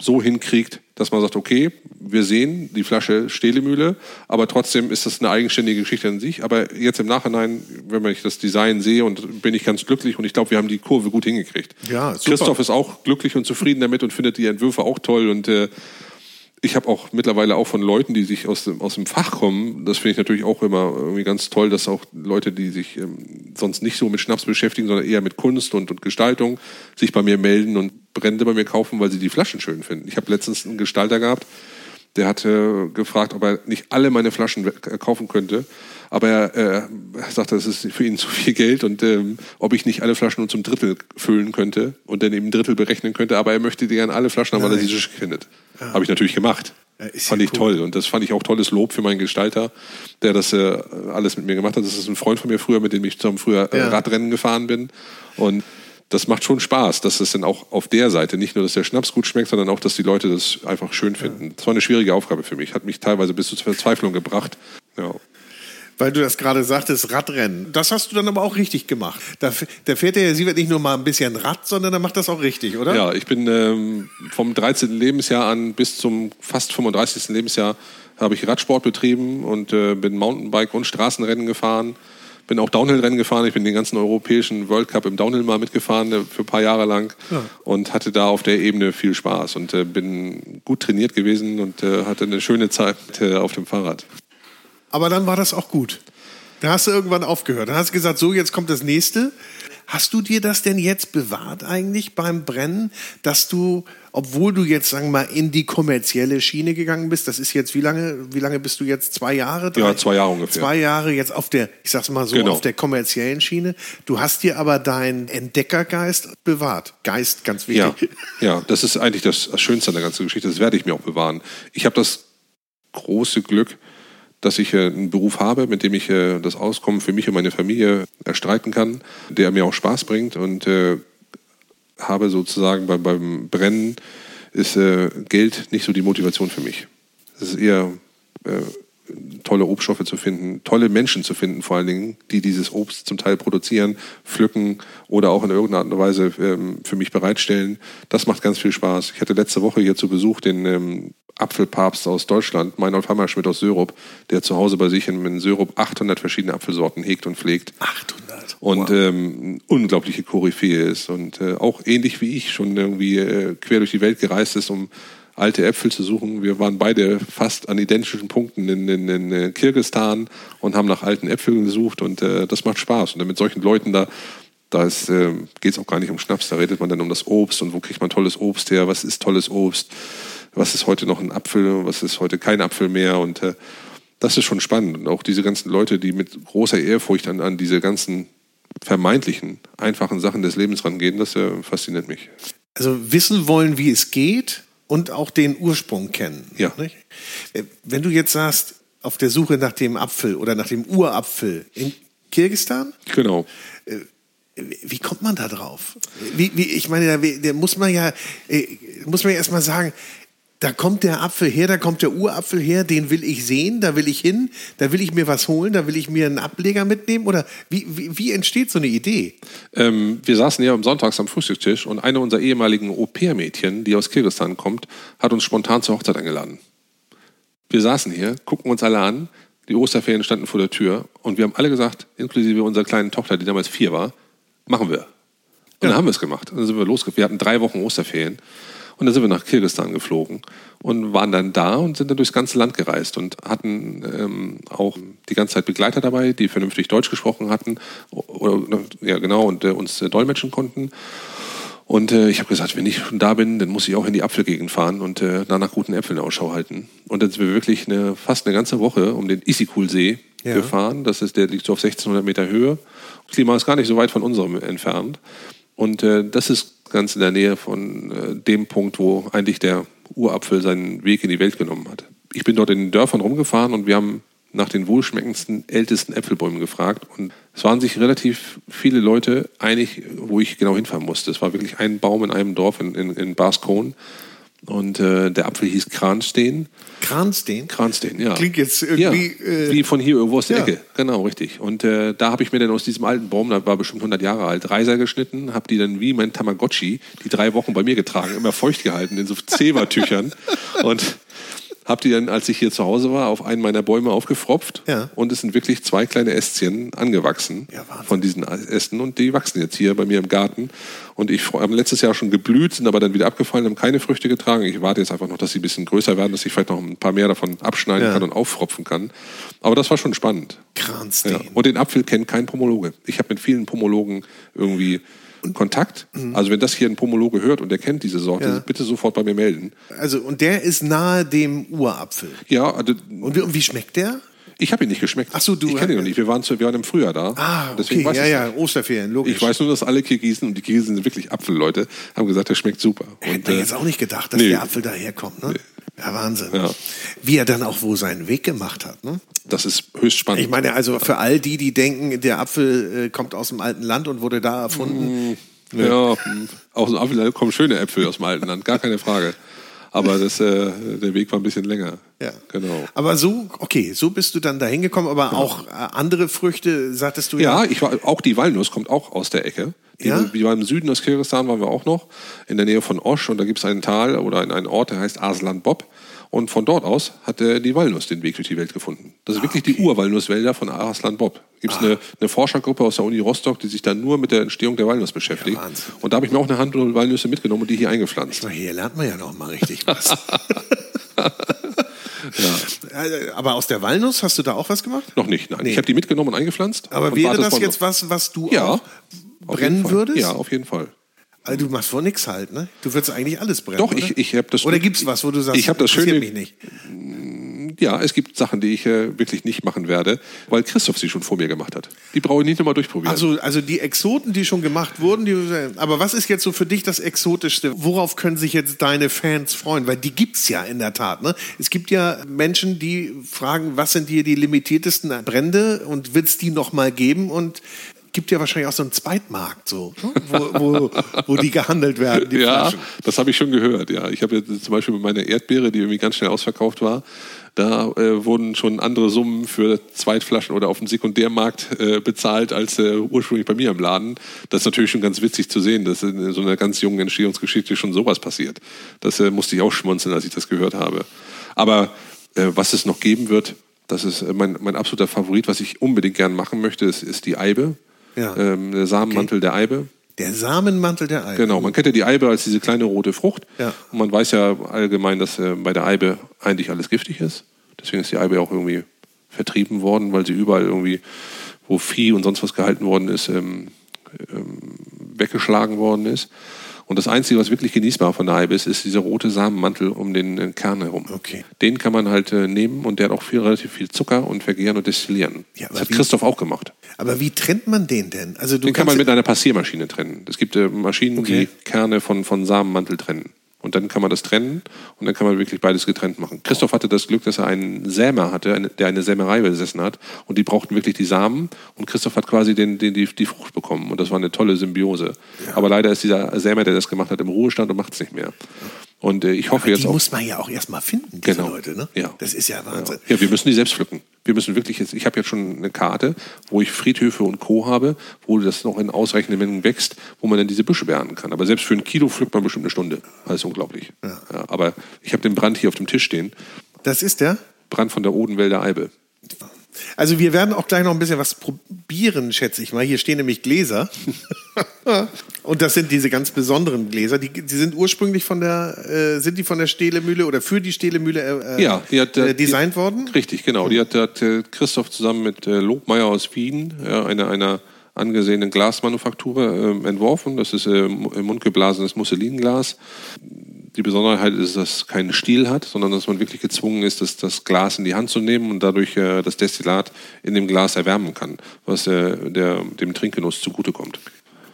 Speaker 2: so hinkriegt, dass man sagt, okay, wir sehen die Flasche Stehlemühle, aber trotzdem ist das eine eigenständige Geschichte an sich. Aber jetzt im Nachhinein, wenn ich das Design sehe, und bin ich ganz glücklich und ich glaube, wir haben die Kurve gut hingekriegt.
Speaker 1: Ja,
Speaker 2: super. Christoph ist auch glücklich und zufrieden damit und findet die Entwürfe auch toll und äh, ich habe auch mittlerweile auch von Leuten, die sich aus dem, aus dem Fach kommen, das finde ich natürlich auch immer irgendwie ganz toll, dass auch Leute, die sich ähm, sonst nicht so mit Schnaps beschäftigen, sondern eher mit Kunst und, und Gestaltung, sich bei mir melden und Brände bei mir kaufen, weil sie die Flaschen schön finden. Ich habe letztens einen Gestalter gehabt, der hatte gefragt, ob er nicht alle meine Flaschen äh, kaufen könnte. Aber er, äh, er sagte, das ist für ihn [laughs] zu viel Geld und ähm, ob ich nicht alle Flaschen nur zum Drittel füllen könnte und dann eben ein Drittel berechnen könnte. Aber er möchte gerne alle Flaschen haben, weil er sie so schön findet. Ja. Habe ich natürlich gemacht. Ja, fand ich cool. toll. Und das fand ich auch tolles Lob für meinen Gestalter, der das äh, alles mit mir gemacht hat. Das ist ein Freund von mir früher, mit dem ich zusammen früher äh, ja. Radrennen gefahren bin. Und das macht schon Spaß, dass es dann auch auf der Seite nicht nur, dass der Schnaps gut schmeckt, sondern auch, dass die Leute das einfach schön finden. Das war eine schwierige Aufgabe für mich, hat mich teilweise bis zur Verzweiflung gebracht. Ja.
Speaker 1: Weil du das gerade sagtest, Radrennen. Das hast du dann aber auch richtig gemacht. Da, da fährt der Herr Sievert nicht nur mal ein bisschen Rad, sondern er macht das auch richtig, oder?
Speaker 2: Ja, ich bin ähm, vom 13. Lebensjahr an bis zum fast 35. Lebensjahr habe ich Radsport betrieben und äh, bin Mountainbike und Straßenrennen gefahren. Bin auch Downhill-Rennen gefahren. Ich bin den ganzen europäischen World Cup im Downhill mal mitgefahren äh, für ein paar Jahre lang ja. und hatte da auf der Ebene viel Spaß und äh, bin gut trainiert gewesen und äh, hatte eine schöne Zeit äh, auf dem Fahrrad.
Speaker 1: Aber dann war das auch gut. Da hast du irgendwann aufgehört. Dann hast du gesagt, so, jetzt kommt das nächste. Hast du dir das denn jetzt bewahrt eigentlich beim Brennen, dass du, obwohl du jetzt, sagen wir mal, in die kommerzielle Schiene gegangen bist, das ist jetzt, wie lange, wie lange bist du jetzt? Zwei Jahre?
Speaker 2: Drei? Ja, zwei Jahre ungefähr.
Speaker 1: Zwei Jahre jetzt auf der, ich sag's mal so, genau. auf der kommerziellen Schiene. Du hast dir aber deinen Entdeckergeist bewahrt. Geist, ganz
Speaker 2: wichtig. Ja, ja das ist eigentlich das Schönste an der ganzen Geschichte. Das werde ich mir auch bewahren. Ich habe das große Glück, dass ich äh, einen Beruf habe, mit dem ich äh, das Auskommen für mich und meine Familie erstreiten kann, der mir auch Spaß bringt und äh, habe sozusagen beim, beim Brennen ist Geld nicht so die Motivation für mich. Es ist eher tolle Obststoffe zu finden, tolle Menschen zu finden, vor allen Dingen, die dieses Obst zum Teil produzieren, pflücken oder auch in irgendeiner Art und Weise ähm, für mich bereitstellen. Das macht ganz viel Spaß. Ich hatte letzte Woche hier zu Besuch den ähm, Apfelpapst aus Deutschland, Meinolf Hammerschmidt aus Sörup, der zu Hause bei sich in, in Sörup 800 verschiedene Apfelsorten hegt und pflegt.
Speaker 1: 800.
Speaker 2: Und wow. ähm, unglaubliche Koryphäe ist und äh, auch ähnlich wie ich schon irgendwie äh, quer durch die Welt gereist ist, um alte Äpfel zu suchen. Wir waren beide fast an identischen Punkten in, in, in äh, Kirgistan und haben nach alten Äpfeln gesucht und äh, das macht Spaß. Und mit solchen Leuten da, da äh, geht es auch gar nicht um Schnaps, da redet man dann um das Obst und wo kriegt man tolles Obst her, was ist tolles Obst, was ist heute noch ein Apfel, was ist heute kein Apfel mehr und äh, das ist schon spannend. Und auch diese ganzen Leute, die mit großer Ehrfurcht an, an diese ganzen vermeintlichen, einfachen Sachen des Lebens rangehen, das äh, fasziniert mich.
Speaker 1: Also wissen wollen, wie es geht, und auch den Ursprung kennen.
Speaker 2: Ja.
Speaker 1: Nicht? Äh, wenn du jetzt sagst, auf der Suche nach dem Apfel oder nach dem Urapfel in Kirgistan?
Speaker 2: Genau.
Speaker 1: Äh, wie kommt man da drauf? Wie, wie, ich meine, da, muss man ja, äh, muss man ja erstmal sagen, da kommt der Apfel her, da kommt der Urapfel her, den will ich sehen, da will ich hin, da will ich mir was holen, da will ich mir einen Ableger mitnehmen oder wie, wie, wie entsteht so eine Idee?
Speaker 2: Ähm, wir saßen ja am Sonntags am Frühstückstisch und eine unserer ehemaligen Au-pair-Mädchen, die aus Kirgisistan kommt, hat uns spontan zur Hochzeit eingeladen. Wir saßen hier, gucken uns alle an, die Osterferien standen vor der Tür und wir haben alle gesagt, inklusive unserer kleinen Tochter, die damals vier war, machen wir. Und ja. dann haben wir es gemacht. Und dann sind wir losgegangen. Wir hatten drei Wochen Osterferien. Und dann sind wir nach Kirgisistan geflogen und waren dann da und sind dann durchs ganze Land gereist und hatten ähm, auch die ganze Zeit Begleiter dabei, die vernünftig Deutsch gesprochen hatten, oder, ja genau, und äh, uns äh, dolmetschen konnten. Und äh, ich habe gesagt, wenn ich da bin, dann muss ich auch in die Apfelgegend fahren und äh, da nach guten Äpfeln Ausschau halten. Und dann sind wir wirklich eine, fast eine ganze Woche um den Isikul-See ja. gefahren. Das ist, der liegt so auf 1600 Meter Höhe. Das Klima ist gar nicht so weit von unserem entfernt. Und äh, das ist ganz in der Nähe von äh, dem Punkt, wo eigentlich der Urapfel seinen Weg in die Welt genommen hat. Ich bin dort in den Dörfern rumgefahren und wir haben nach den wohlschmeckendsten, ältesten Äpfelbäumen gefragt. Und es waren sich relativ viele Leute einig, wo ich genau hinfahren musste. Es war wirklich ein Baum in einem Dorf in, in, in Baskon. Und äh, der Apfel hieß Kranstein.
Speaker 1: Kranstein?
Speaker 2: Kranstein, ja.
Speaker 1: Klingt jetzt irgendwie.
Speaker 2: Ja, äh, wie von hier irgendwo aus der ja. Ecke. Genau, richtig. Und äh, da habe ich mir dann aus diesem alten Baum, da war bestimmt 100 Jahre alt, Reiser geschnitten, habe die dann wie mein Tamagotchi die drei Wochen bei mir getragen, immer feucht gehalten in so [laughs] Zebertüchern. und habe die dann, als ich hier zu Hause war, auf einen meiner Bäume aufgefropft.
Speaker 1: Ja.
Speaker 2: Und es sind wirklich zwei kleine Ästchen angewachsen
Speaker 1: ja,
Speaker 2: von diesen Ästen. Und die wachsen jetzt hier bei mir im Garten. Und ich habe letztes Jahr schon geblüht, sind aber dann wieder abgefallen, haben keine Früchte getragen. Ich warte jetzt einfach noch, dass sie ein bisschen größer werden, dass ich vielleicht noch ein paar mehr davon abschneiden ja. kann und auffropfen kann. Aber das war schon spannend.
Speaker 1: Kranz.
Speaker 2: Und den Apfel kennt kein Pomologe. Ich habe mit vielen Pomologen irgendwie Kontakt. Mhm. Also wenn das hier ein Pomologe hört und der kennt diese Sorte, ja. bitte sofort bei mir melden.
Speaker 1: Also und der ist nahe dem Urapfel.
Speaker 2: Ja. Also,
Speaker 1: und, wie, und wie schmeckt der?
Speaker 2: Ich habe ihn nicht geschmeckt.
Speaker 1: Ach so, du.
Speaker 2: Ich kenne ihn noch nicht. Wir waren, zu, wir waren im Frühjahr da.
Speaker 1: Ah, okay. ja, ja, Osterferien, logisch.
Speaker 2: Ich weiß nur, dass alle Kirgisen, und die Kirgisen sind wirklich Apfelleute, haben gesagt, der schmeckt super.
Speaker 1: Hätte äh, jetzt auch nicht gedacht, dass nee. der Apfel daherkommt, ne? Nee. Ja, Wahnsinn.
Speaker 2: Ja.
Speaker 1: Wie er dann auch wo seinen Weg gemacht hat. Ne?
Speaker 2: Das ist höchst spannend.
Speaker 1: Ich meine, also für all die, die denken, der Apfel äh, kommt aus dem alten Land und wurde da erfunden.
Speaker 2: Mm. Ja, aus dem Apfel kommen schöne Äpfel aus dem alten Land, gar keine Frage. Aber das, äh, der Weg war ein bisschen länger.
Speaker 1: Ja.
Speaker 2: Genau.
Speaker 1: Aber so, okay, so bist du dann da hingekommen, aber genau. auch äh, andere Früchte, sagtest du
Speaker 2: ja? Ja, ich war, auch die Walnuss kommt auch aus der Ecke. Die,
Speaker 1: ja?
Speaker 2: Die war im Süden aus Kirgisistan, waren wir auch noch, in der Nähe von Osch. Und da gibt es einen Tal oder einen Ort, der heißt Arslan Bob. Und von dort aus hat äh, die Walnuss den Weg durch die Welt gefunden. Das sind ah, wirklich okay. die Urwalnusswälder von Arslan Bob. Gibt es ah. eine, eine, Forschergruppe aus der Uni Rostock, die sich dann nur mit der Entstehung der Walnuss beschäftigt. Ja, und da habe ich mir auch eine Handvoll Walnüsse mitgenommen und die hier eingepflanzt.
Speaker 1: Mal, hier lernt man ja noch mal richtig was. [laughs] [laughs] ja. Aber aus der Walnuss hast du da auch was gemacht?
Speaker 2: Noch nicht, nein. Nee. Ich habe die mitgenommen und eingepflanzt.
Speaker 1: Aber wäre das jetzt was, was du ja, auch brennen würdest?
Speaker 2: Ja, auf jeden Fall.
Speaker 1: Also du machst vor nichts halt, ne? Du würdest eigentlich alles brennen.
Speaker 2: Doch,
Speaker 1: oder?
Speaker 2: ich, ich habe das.
Speaker 1: Oder gibt's was, wo du sagst,
Speaker 2: ich habe das schöne.
Speaker 1: mich nicht.
Speaker 2: ja, es gibt Sachen, die ich äh, wirklich nicht machen werde, weil Christoph sie schon vor mir gemacht hat. Die brauche ich nicht nochmal durchprobieren.
Speaker 1: Also, also die Exoten, die schon gemacht wurden, die, aber was ist jetzt so für dich das Exotischste? Worauf können sich jetzt deine Fans freuen? Weil die gibt's ja in der Tat. Ne? Es gibt ja Menschen, die fragen, was sind hier die limitiertesten Brände und wird es die nochmal geben? Und gibt ja wahrscheinlich auch so einen Zweitmarkt, so, wo, wo, wo die gehandelt werden. Die [laughs]
Speaker 2: ja,
Speaker 1: Flaschen.
Speaker 2: das habe ich schon gehört. Ja, ich habe jetzt zum Beispiel mit meiner Erdbeere, die irgendwie ganz schnell ausverkauft war, da äh, wurden schon andere Summen für Zweitflaschen oder auf dem Sekundärmarkt äh, bezahlt als äh, ursprünglich bei mir im Laden. Das ist natürlich schon ganz witzig zu sehen, dass in so einer ganz jungen Entstehungsgeschichte schon sowas passiert. Das äh, musste ich auch schmunzeln, als ich das gehört habe. Aber äh, was es noch geben wird, das ist äh, mein, mein absoluter Favorit, was ich unbedingt gern machen möchte, ist, ist die Eibe.
Speaker 1: Ja.
Speaker 2: Ähm, der Samenmantel der Eibe.
Speaker 1: Der Samenmantel der Eibe.
Speaker 2: Genau, man kennt ja die Eibe als diese kleine rote Frucht.
Speaker 1: Ja.
Speaker 2: Und man weiß ja allgemein, dass äh, bei der Eibe eigentlich alles giftig ist. Deswegen ist die Eibe auch irgendwie vertrieben worden, weil sie überall irgendwie, wo Vieh und sonst was gehalten worden ist, ähm, ähm, weggeschlagen worden ist. Und das Einzige, was wirklich genießbar von der Eibe ist, ist dieser rote Samenmantel um den äh, Kern herum.
Speaker 1: Okay.
Speaker 2: Den kann man halt äh, nehmen und der hat auch viel, relativ viel Zucker und vergären und destillieren.
Speaker 1: Ja,
Speaker 2: das hat
Speaker 1: wie-
Speaker 2: Christoph auch gemacht.
Speaker 1: Aber wie trennt man den denn? Also du
Speaker 2: Den kann man mit einer Passiermaschine trennen. Es gibt äh, Maschinen,
Speaker 1: Okay.
Speaker 2: die Kerne von, von Samenmantel trennen. Und dann kann man das trennen und dann kann man wirklich beides getrennt machen. Christoph hatte das Glück, dass er einen Sämer hatte, der eine Sämerei besessen hat. Und die brauchten wirklich die Samen. Und Christoph hat quasi den, den, die, die Frucht bekommen. Und das war eine tolle Symbiose. Aber leider ist dieser Sämer, der das gemacht hat, im Ruhestand und macht es nicht mehr. Und äh, ich hoffe
Speaker 1: die
Speaker 2: jetzt auch.
Speaker 1: muss man ja auch erstmal finden, diese
Speaker 2: Genau.
Speaker 1: Leute. Ne?
Speaker 2: Ja.
Speaker 1: Das ist ja Wahnsinn.
Speaker 2: Ja, wir müssen die selbst pflücken. Wir müssen wirklich jetzt, ich habe jetzt schon eine Karte, wo ich Friedhöfe und Co. habe, wo das noch in ausreichenden Mengen wächst, wo man dann diese Büsche beernten kann. Aber selbst für ein Kilo pflückt man bestimmt eine Stunde. Das ist unglaublich. Ja. aber ich habe den Brand hier auf dem Tisch stehen.
Speaker 1: Das ist der?
Speaker 2: Brand von der Odenwälder Eibe.
Speaker 1: Also wir werden auch gleich noch ein bisschen was probieren, schätze ich mal. Hier stehen nämlich Gläser. [laughs] Und das sind diese ganz besonderen Gläser. Die, die sind ursprünglich von der, äh, sind die von der Stehlemühle oder für die Stehlemühle äh,
Speaker 2: Ja, die hat,
Speaker 1: äh,
Speaker 2: äh,
Speaker 1: designt
Speaker 2: die,
Speaker 1: worden?
Speaker 2: Richtig, genau. Die hat, hat äh, Christoph zusammen mit äh, Lobmeier aus Wien, ja, einer, einer angesehenen Glasmanufaktur, ähm, entworfen. Das ist äh, mu- mundgeblasenes Musselinglas. Die Besonderheit ist, dass es keinen Stiel hat, sondern dass man wirklich gezwungen ist, das, das Glas in die Hand zu nehmen und dadurch äh, das Destillat in dem Glas erwärmen kann, was äh, der, dem Trinkgenuss zugutekommt.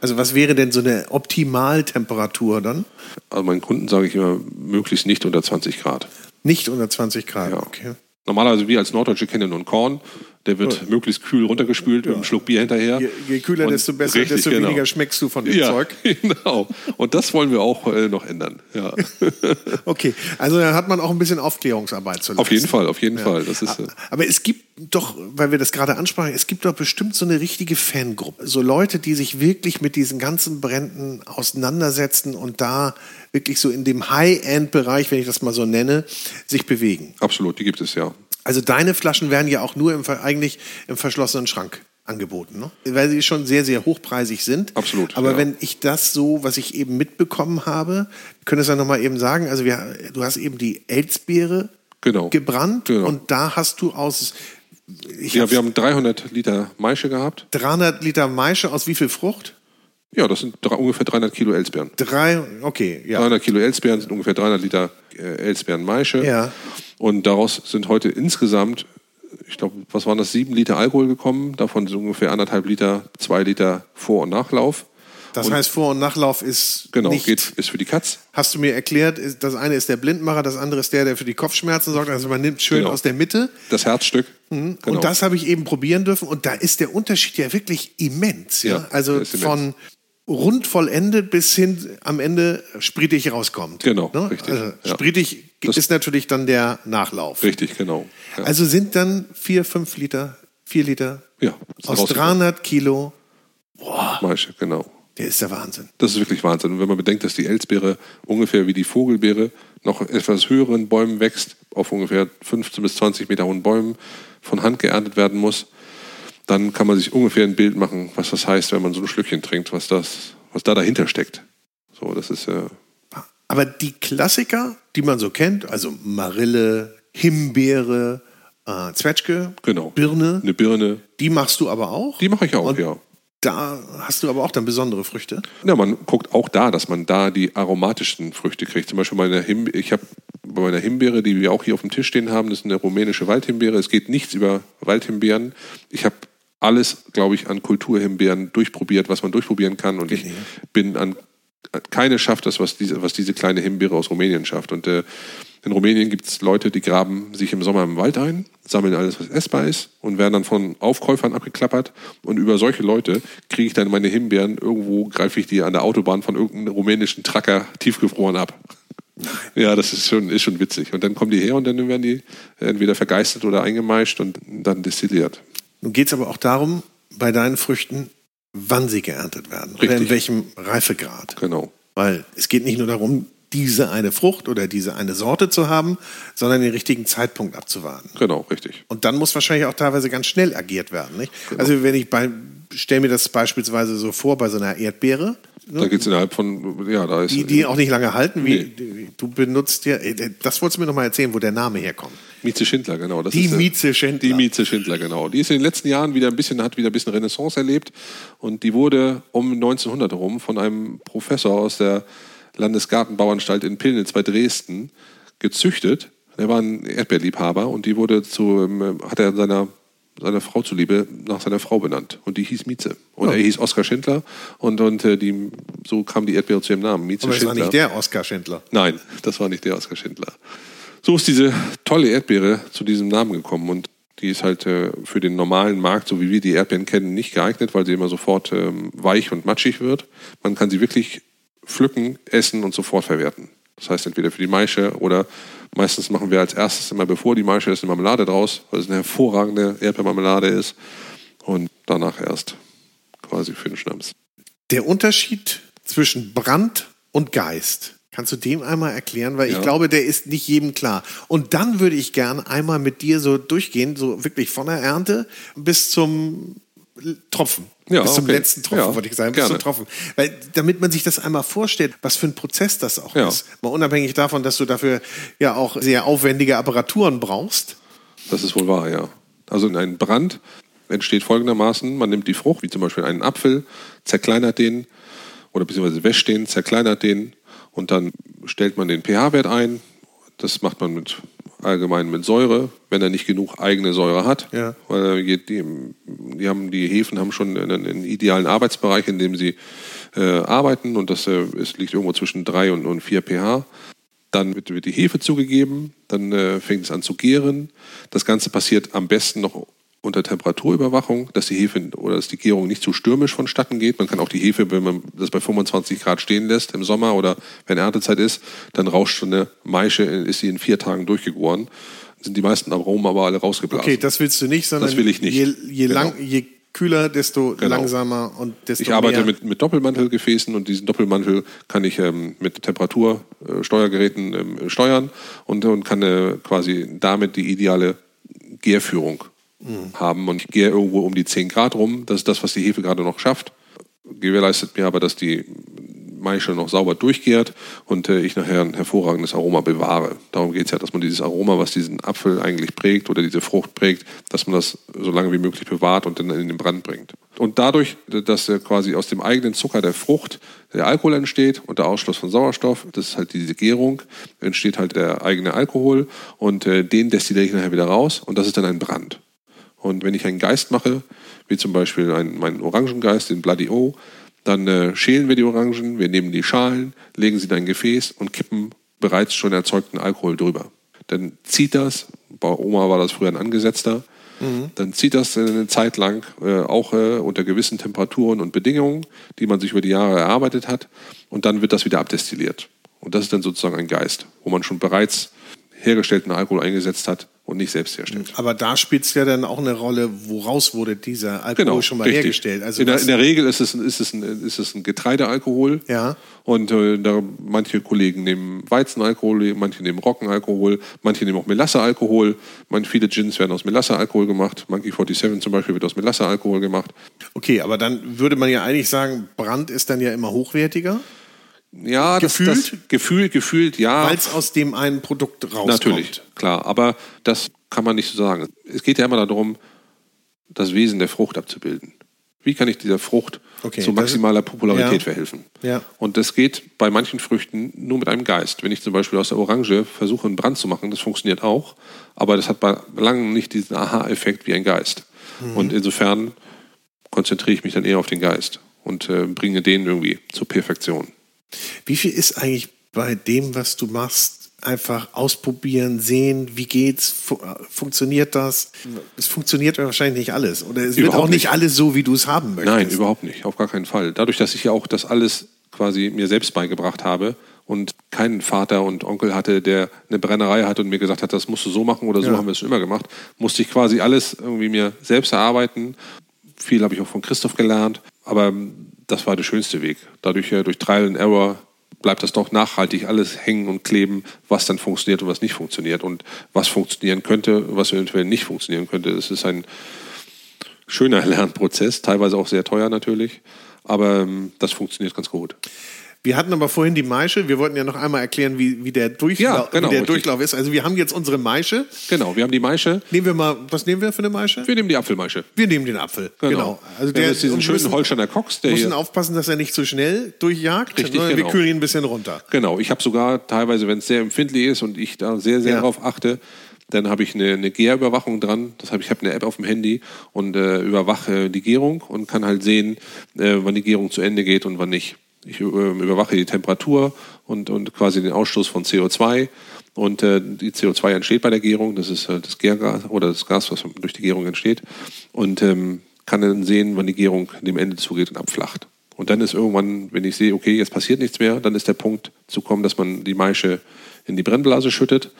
Speaker 1: Also was wäre denn so eine Optimaltemperatur dann?
Speaker 2: Also meinen Kunden sage ich immer, möglichst nicht unter 20 Grad.
Speaker 1: Nicht unter 20 Grad.
Speaker 2: Ja.
Speaker 1: Okay.
Speaker 2: Normalerweise wir als Norddeutsche kennen einen Korn. Der wird möglichst kühl runtergespült mit einem Schluck Bier hinterher.
Speaker 1: Je, je kühler,
Speaker 2: Und-
Speaker 1: desto besser,
Speaker 2: richtig,
Speaker 1: desto
Speaker 2: genau.
Speaker 1: weniger schmeckst du von dem
Speaker 2: ja,
Speaker 1: Zeug. [laughs]
Speaker 2: genau. Und das wollen wir auch äh, noch ändern. Ja. [laughs]
Speaker 1: Okay, also da hat man auch ein bisschen Aufklärungsarbeit zu leisten.
Speaker 2: auf jeden Fall, auf jeden Fall. Das ist, äh,
Speaker 1: Aber es gibt doch, weil wir das gerade ansprachen, es gibt doch bestimmt so eine richtige Fangruppe. So Leute, die sich wirklich mit diesen ganzen Bränden auseinandersetzen und da wirklich so in dem High-End-Bereich, wenn ich das mal so nenne, sich bewegen.
Speaker 2: absolut, die gibt es ja.
Speaker 1: Also deine Flaschen werden ja auch nur im, eigentlich im verschlossenen Schrank angeboten, ne? weil sie schon sehr, sehr hochpreisig sind.
Speaker 2: Absolut,
Speaker 1: Aber
Speaker 2: ja.
Speaker 1: wenn ich das so, was ich eben mitbekommen habe, wir können es ja nochmal eben sagen, also wir, du hast eben die Elsbeere
Speaker 2: Genau.
Speaker 1: gebrannt
Speaker 2: Genau.
Speaker 1: und da hast du aus
Speaker 2: Ja, wir haben 300 Liter Maische gehabt.
Speaker 1: 300 Liter Maische aus wie viel Frucht?
Speaker 2: Ja, das sind drei, ungefähr 300 Kilo Elsbeeren.
Speaker 1: Drei, okay, ja.
Speaker 2: 300 Kilo Elsbeeren sind ungefähr 300 Liter äh, Elsbeeren Maische.
Speaker 1: Ja.
Speaker 2: Und daraus sind heute insgesamt, ich glaube, was waren das, sieben Liter Alkohol gekommen. Davon sind ungefähr anderthalb Liter, zwei Liter Vor- und Nachlauf.
Speaker 1: Das heißt, Vor- und Nachlauf ist
Speaker 2: Genau,
Speaker 1: nicht,
Speaker 2: geht, ist für die Katz.
Speaker 1: hast du mir erklärt, das eine ist der Blindmacher, das andere ist der, der für die Kopfschmerzen sorgt. Also man nimmt schön
Speaker 2: Genau.
Speaker 1: aus der Mitte.
Speaker 2: Das Herzstück. Genau.
Speaker 1: Und das habe ich eben probieren dürfen. Und da ist der Unterschied ja wirklich immens. Ja?
Speaker 2: Ja,
Speaker 1: also
Speaker 2: immens.
Speaker 1: Rund vollendet bis hin am Ende spritig rauskommt.
Speaker 2: Genau,
Speaker 1: ne?
Speaker 2: richtig,
Speaker 1: Also
Speaker 2: ja.
Speaker 1: spritig
Speaker 2: Das-
Speaker 1: ist natürlich dann der Nachlauf.
Speaker 2: Richtig, genau. Ja.
Speaker 1: Also sind dann vier, fünf Liter, vier Liter
Speaker 2: ja,
Speaker 1: aus
Speaker 2: rausgekommen.
Speaker 1: 300 Kilo.
Speaker 2: Maische, genau.
Speaker 1: Der ist der Wahnsinn.
Speaker 2: Das ist wirklich Wahnsinn. Und wenn man bedenkt, dass die Elsbeere ungefähr wie die Vogelbeere noch etwas höheren Bäumen wächst, auf ungefähr 15 bis 20 Meter hohen Bäumen von Hand geerntet werden muss, dann kann man sich ungefähr ein Bild machen, was das heißt, wenn man so ein Schlückchen trinkt, was, das, was da dahinter steckt. So, das ist äh,
Speaker 1: Aber die Klassiker, die man so kennt, also Marille, Himbeere, äh, Zwetschge,
Speaker 2: genau.
Speaker 1: Birne,
Speaker 2: Eine Birne,
Speaker 1: die machst du aber auch.
Speaker 2: die mache ich auch,
Speaker 1: Und
Speaker 2: ja.
Speaker 1: Da hast du aber auch dann besondere Früchte.
Speaker 2: Ja, man guckt auch da, dass man da die aromatischsten Früchte kriegt. Zum Beispiel meine Him ich habe bei meiner Himbeere, die wir auch hier auf dem Tisch stehen haben. Das ist eine rumänische Waldhimbeere. Es geht nichts über Waldhimbeeren. Ich habe alles, glaube ich, an Kulturhimbeeren durchprobiert, was man durchprobieren kann. Und ich bin an keine schafft das, was diese, was diese kleine Himbeere aus Rumänien schafft. Und äh, in Rumänien gibt es Leute, die graben sich im Sommer im Wald ein, sammeln alles, was essbar ist und werden dann von Aufkäufern abgeklappert. Und über solche Leute kriege ich dann meine Himbeeren, irgendwo greife ich die an der Autobahn von irgendeinem rumänischen Tracker tiefgefroren ab. Ja, das ist schon, ist schon witzig. Und dann kommen die her und dann werden die entweder vergeistet oder eingemeischt und dann destilliert.
Speaker 1: Nun geht es aber auch darum, bei deinen Früchten wann sie geerntet werden Richtig. oder in welchem Reifegrad.
Speaker 2: Genau.
Speaker 1: Weil es geht nicht nur darum, diese eine Frucht oder diese eine Sorte zu haben, sondern den richtigen Zeitpunkt abzuwarten.
Speaker 2: Genau, richtig.
Speaker 1: Und dann muss wahrscheinlich auch teilweise ganz schnell agiert werden. Nicht? Genau. Also wenn ich bei, stelle mir das beispielsweise so vor bei so einer Erdbeere,
Speaker 2: da geht es innerhalb von, ja, da ist.
Speaker 1: Die, die auch nicht lange halten. Wie, nee. Du benutzt ja, äh, das wolltest du mir noch mal erzählen, wo der Name herkommt.
Speaker 2: Mieze Schindler, genau. Das
Speaker 1: die Mieze Schindler.
Speaker 2: Die Mieze Schindler, genau. Die ist in den letzten Jahren wieder ein bisschen, hat wieder ein bisschen Renaissance erlebt. Und die wurde um 1900 herum von einem Professor aus der Landesgartenbauanstalt in Pillnitz bei Dresden gezüchtet. Er war ein Erdbeerliebhaber und die wurde zu, ähm, hat er in seiner seiner Frau zuliebe nach seiner Frau benannt. Und die hieß Mieze. Und ja. er hieß Oskar Schindler. Und, und äh, die, so kam die Erdbeere zu ihrem Namen.
Speaker 1: Mieze Aber das Schindler. war nicht der Oskar Schindler.
Speaker 2: Nein, das war nicht der Oskar Schindler. So ist diese tolle Erdbeere zu diesem Namen gekommen. Und die ist halt äh, für den normalen Markt, so wie wir die Erdbeeren kennen, nicht geeignet, weil sie immer sofort ähm, weich und matschig wird. Man kann sie wirklich pflücken, essen und sofort verwerten. Das heißt entweder für die Maische oder Meistens machen wir als erstes immer, bevor die Maische ist, eine Marmelade draus, weil es eine hervorragende Erdbeermarmelade ist. Und danach erst quasi für den Schnaps.
Speaker 1: Der Unterschied zwischen Brand und Geist. Kannst du dem einmal erklären? Weil ja. ich glaube, der ist nicht jedem klar. Und dann würde ich gern einmal mit dir so durchgehen, so wirklich von der Ernte bis zum Tropfen. Ja, bis zum okay. letzten Tropfen, ja, wollte ich sagen, bis gerne. zum Tropfen. Weil, damit man sich das einmal vorstellt, was für ein Prozess das auch ja. ist. Mal unabhängig davon, dass du dafür ja auch sehr aufwendige Apparaturen brauchst.
Speaker 2: Das ist wohl wahr, ja. Also in einem Brand entsteht folgendermaßen, man nimmt die Frucht, wie zum Beispiel einen Apfel, zerkleinert den oder beziehungsweise wäscht den, zerkleinert den und dann stellt man den pH-Wert ein. Das macht man mit allgemein mit Säure, wenn er nicht genug eigene Säure hat. Ja. Weil die, die, haben, die Hefen haben schon einen, einen idealen Arbeitsbereich, in dem sie äh, arbeiten und das äh, es liegt irgendwo zwischen 3 und, und 4 pH. Dann wird, wird die Hefe zugegeben, dann äh, fängt es an zu gären. Das Ganze passiert am besten noch unter Temperaturüberwachung, dass die Hefe oder dass die Gärung nicht zu stürmisch vonstatten geht. Man kann auch die Hefe, wenn man das bei 25 Grad stehen lässt im Sommer oder wenn Erntezeit ist, dann rauscht so eine Maische, ist sie in vier Tagen durchgegoren. Sind die meisten Aromen aber alle rausgeblasen.
Speaker 1: Okay, das willst du nicht, sondern
Speaker 2: das will ich nicht.
Speaker 1: Je, je, genau. lang, je kühler, desto genau. langsamer und desto
Speaker 2: Ich arbeite mehr. Mit, mit Doppelmantelgefäßen und diesen Doppelmantel kann ich ähm, mit Temperatursteuergeräten ähm, steuern und, und kann äh, quasi damit die ideale Gärführung haben und ich gehe irgendwo um die 10 Grad rum. Das ist das, was die Hefe gerade noch schafft. Gewährleistet mir aber, dass die Maische noch sauber durchgärt und äh, ich nachher ein hervorragendes Aroma bewahre. Darum geht es ja, dass man dieses Aroma, was diesen Apfel eigentlich prägt oder diese Frucht prägt, dass man das so lange wie möglich bewahrt und dann in den Brand bringt. Und dadurch, dass äh, quasi aus dem eigenen Zucker der Frucht der Alkohol entsteht und der Ausschluss von Sauerstoff, das ist halt diese Gärung, entsteht halt der eigene Alkohol und äh, den destilliere ich nachher wieder raus und das ist dann ein Brand. Und wenn ich einen Geist mache, wie zum Beispiel einen, meinen Orangengeist, den Bloody O, dann äh, schälen wir die Orangen, wir nehmen die Schalen, legen sie in ein Gefäß und kippen bereits schon erzeugten Alkohol drüber. Dann zieht das, bei Oma war das früher ein angesetzter, mhm. dann zieht das eine Zeit lang äh, auch äh, unter gewissen Temperaturen und Bedingungen, die man sich über die Jahre erarbeitet hat, und dann wird das wieder abdestilliert. Und das ist dann sozusagen ein Geist, wo man schon bereits hergestellten Alkohol eingesetzt hat und nicht selbst herstellt.
Speaker 1: Aber da spielt es ja dann auch eine Rolle, woraus wurde dieser Alkohol genau, schon mal richtig. hergestellt.
Speaker 2: Also in, der, in der Regel ist es, ist es, ein, ist es ein Getreidealkohol.
Speaker 1: Ja.
Speaker 2: Und äh, da, manche Kollegen nehmen Weizenalkohol, manche nehmen Roggenalkohol, manche nehmen auch Melassealkohol. Man, viele Gins werden aus Melassealkohol gemacht. Monkey 47 zum Beispiel wird aus Melassealkohol gemacht.
Speaker 1: Okay, aber dann würde man ja eigentlich sagen, Brand ist dann ja immer hochwertiger.
Speaker 2: Ja, gefühlt, das, das, gefühlt, gefühlt, ja.
Speaker 1: Weil es aus dem einen Produkt rauskommt.
Speaker 2: Natürlich, klar. Aber das kann man nicht so sagen. Es geht ja immer darum, das Wesen der Frucht abzubilden. Wie kann ich dieser Frucht
Speaker 1: Okay,
Speaker 2: zu maximaler Popularität
Speaker 1: ja.
Speaker 2: verhelfen?
Speaker 1: Ja.
Speaker 2: Und das geht bei manchen Früchten nur mit einem Geist. Wenn ich zum Beispiel aus der Orange versuche, einen Brand zu machen, das funktioniert auch, aber das hat bei langem nicht diesen Aha-Effekt wie ein Geist.
Speaker 1: Mhm.
Speaker 2: Und insofern konzentriere ich mich dann eher auf den Geist und äh, bringe den irgendwie zur Perfektion.
Speaker 1: Wie viel ist eigentlich bei dem, was du machst, einfach ausprobieren, sehen, wie geht's, fu funktioniert das? Es funktioniert wahrscheinlich nicht alles. Oder es wird
Speaker 2: Überhaupt
Speaker 1: auch nicht
Speaker 2: nicht.
Speaker 1: alles so, wie du es haben möchtest.
Speaker 2: Nein, überhaupt nicht, auf gar keinen Fall. Dadurch, dass ich ja auch das alles quasi mir selbst beigebracht habe und keinen Vater und Onkel hatte, der eine Brennerei hat und mir gesagt hat, das musst du so machen oder so
Speaker 1: Ja.
Speaker 2: haben wir es schon immer gemacht, musste ich quasi alles irgendwie mir selbst erarbeiten. Viel habe ich auch von Christoph gelernt, aber das war der schönste Weg. Dadurch, äh, durch Trial and Error bleibt das doch nachhaltig alles hängen und kleben, was dann funktioniert und was nicht funktioniert und was funktionieren könnte, was eventuell nicht funktionieren könnte. Es ist ein schöner [laughs] Lernprozess, teilweise auch sehr teuer natürlich, aber ähm, das funktioniert ganz gut.
Speaker 1: Wir hatten aber vorhin die Maische. Wir wollten ja noch einmal erklären, wie, wie, der, Durchlau
Speaker 2: Ja, genau,
Speaker 1: wie der. Durchlauf ist. Also wir haben jetzt unsere Maische.
Speaker 2: Genau, wir haben die Maische,
Speaker 1: Nehmen wir mal, was nehmen wir für eine Maische?
Speaker 2: wir nehmen die Apfelmaische.
Speaker 1: Wir nehmen den Apfel. Genau.
Speaker 2: Also der, ist diesen schönen
Speaker 1: müssen-
Speaker 2: Holsteiner Cox, der
Speaker 1: müssen aufpassen, dass er nicht zu schnell durchjagt.
Speaker 2: Richtig,
Speaker 1: sondern Wir
Speaker 2: genau.
Speaker 1: kühlen ihn ein bisschen runter.
Speaker 2: Genau, ich habe sogar teilweise, wenn es sehr empfindlich ist und ich da sehr, sehr
Speaker 1: Ja.
Speaker 2: darauf achte, dann habe ich eine, eine Gärüberwachung dran. Das habe ich habe eine App auf dem Handy und äh, überwache die Gärung und kann halt sehen, äh, wann die Gärung zu Ende geht und wann nicht. Ich äh, überwache die Temperatur und, und quasi den Ausstoß von CO2 und äh, die CO2 entsteht bei der Gärung. Das ist äh, das Gärgas oder das Gas, was durch die Gärung entsteht und ähm, kann dann sehen, wann die Gärung dem Ende zugeht und abflacht. Und dann ist irgendwann, wenn ich sehe, okay, jetzt passiert nichts mehr, dann ist der Punkt zu kommen, dass man die Maische in die Brennblase schüttet.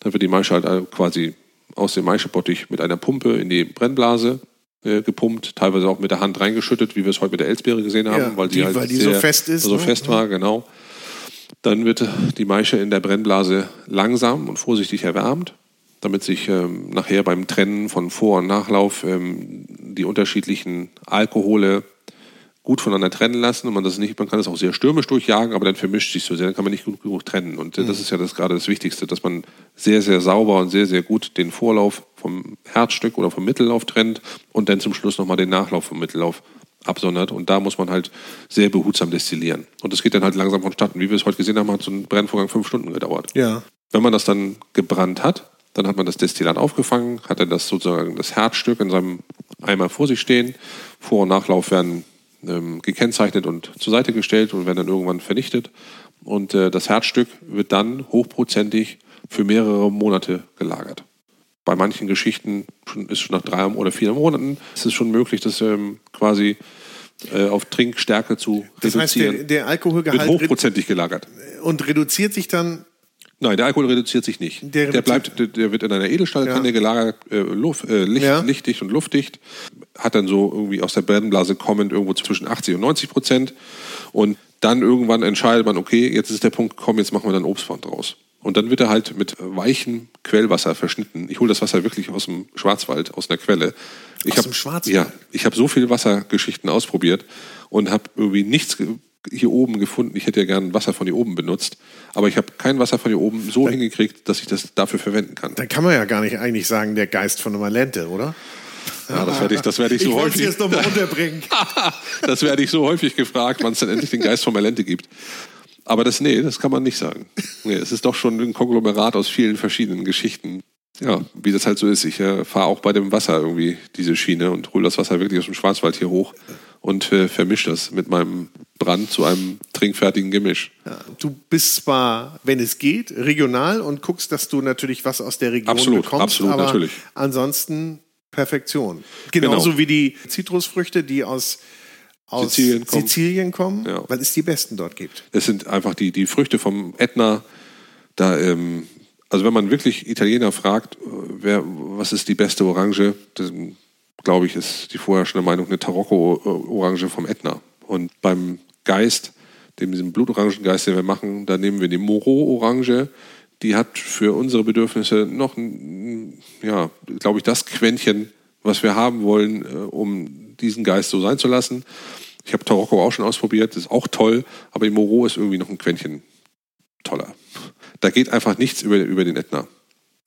Speaker 2: Dann wird die Maische halt äh, quasi aus dem Maischebottich mit einer Pumpe in die Brennblase äh, gepumpt, teilweise auch mit der Hand reingeschüttet, wie wir es heute mit der Elsbeere gesehen haben,
Speaker 1: Ja,
Speaker 2: weil die,
Speaker 1: die-
Speaker 2: halt
Speaker 1: weil die so fest ist,
Speaker 2: So
Speaker 1: ne?
Speaker 2: fest war, genau. Dann wird die Maische in der Brennblase langsam und vorsichtig erwärmt, damit sich ähm, nachher beim Trennen von Vor- und Nachlauf ähm, die unterschiedlichen Alkohole gut voneinander trennen lassen und man das nicht, man kann das auch sehr stürmisch durchjagen, aber dann vermischt sich so sehr, dann kann man nicht gut genug trennen. Und äh, das ist ja das gerade das Wichtigste, dass man sehr, sehr sauber und sehr, sehr gut den Vorlauf vom Herzstück oder vom Mittellauf trennt und dann zum Schluss nochmal den Nachlauf vom Mittellauf absondert. Und da muss man halt sehr behutsam destillieren. Und das geht dann halt langsam vonstatten. Wie wir es heute gesehen haben, hat so ein Brennvorgang fünf Stunden gedauert.
Speaker 1: Ja.
Speaker 2: Wenn man das dann gebrannt hat, dann hat man das Destillat aufgefangen, hat dann das sozusagen das Herzstück in seinem Eimer vor sich stehen. Vor- und Nachlauf werden ähm, gekennzeichnet und zur Seite gestellt und werden dann irgendwann vernichtet. Und äh, das Herzstück wird dann hochprozentig für mehrere Monate gelagert. Bei manchen Geschichten schon, ist schon nach drei oder vier Monaten ist es schon möglich, das ähm, quasi äh, auf Trinkstärke zu
Speaker 1: Das heißt,
Speaker 2: reduzieren.
Speaker 1: der, der
Speaker 2: wird
Speaker 1: Alkoholgehalt redu-
Speaker 2: hochprozentig gelagert.
Speaker 1: und reduziert sich dann.
Speaker 2: Nein, der Alkohol reduziert sich nicht.
Speaker 1: Der
Speaker 2: Der, bleibt, der, der wird in einer Edelstahlkanne
Speaker 1: Ja.
Speaker 2: gelagert, äh, Luft, äh, Licht,
Speaker 1: Ja.
Speaker 2: lichtdicht und luftdicht. Hat dann so irgendwie aus der Brennblase kommend irgendwo zwischen 80 und 90 Prozent. Und dann irgendwann entscheidet man, okay, jetzt ist der Punkt gekommen, jetzt machen wir dann Obstpfand draus. Und dann wird er halt mit weichem Quellwasser verschnitten. Ich hole das Wasser wirklich aus dem Schwarzwald, aus einer Quelle. Ich
Speaker 1: Aus
Speaker 2: hab,
Speaker 1: dem Schwarzwald?
Speaker 2: Ja, ich habe so viele Wassergeschichten ausprobiert und habe irgendwie nichts hier oben gefunden. Ich hätte ja gern Wasser von hier oben benutzt, aber ich habe kein Wasser von hier oben so hingekriegt, dass ich das dafür verwenden kann.
Speaker 1: Dann kann man ja gar nicht eigentlich sagen, der Geist von der Malente, oder?
Speaker 2: Ja, das werde ich, das werde ich
Speaker 1: Ich
Speaker 2: so
Speaker 1: es
Speaker 2: häufig.
Speaker 1: jetzt nochmal unterbringen. [laughs]
Speaker 2: das werde ich so häufig gefragt, wann es dann endlich den Geist von Malente gibt. Aber das, nee, das kann man nicht sagen. Nee, es ist doch schon ein Konglomerat aus vielen verschiedenen Geschichten. Ja, wie das halt so ist. Ich äh, fahre auch bei dem Wasser irgendwie diese Schiene und hole das Wasser wirklich aus dem Schwarzwald hier hoch und äh, vermische das mit meinem Brand zu einem trinkfertigen Gemisch.
Speaker 1: Ja, du bist zwar, wenn es geht, regional und guckst, dass du natürlich was aus der Region
Speaker 2: Absolut,
Speaker 1: bekommst,
Speaker 2: absolut,
Speaker 1: aber
Speaker 2: natürlich.
Speaker 1: ansonsten Perfektion. Genauso
Speaker 2: Genau.
Speaker 1: wie die Zitrusfrüchte, die aus, aus
Speaker 2: Sizilien kommen.
Speaker 1: Sizilien kommen,
Speaker 2: Ja.
Speaker 1: weil es die besten dort gibt.
Speaker 2: Es sind einfach die, die Früchte vom Ätna. Da, ähm, also wenn man wirklich Italiener fragt, äh, wer, was ist die beste Orange, dann glaube ich, ist die vorherrschende Meinung eine Tarocco-Orange vom Ätna. Und beim Geist, dem diesem Blutorangengeist, den wir machen, da nehmen wir die Moreau-Orange. Die hat für unsere Bedürfnisse noch, ja, glaube ich, das Quäntchen, was wir haben wollen, äh, um diesen Geist so sein zu lassen. Ich habe Tarocco auch schon ausprobiert, ist auch toll, aber die Moreau ist irgendwie noch ein Quäntchen toller. Da geht einfach nichts über, über den Ätna.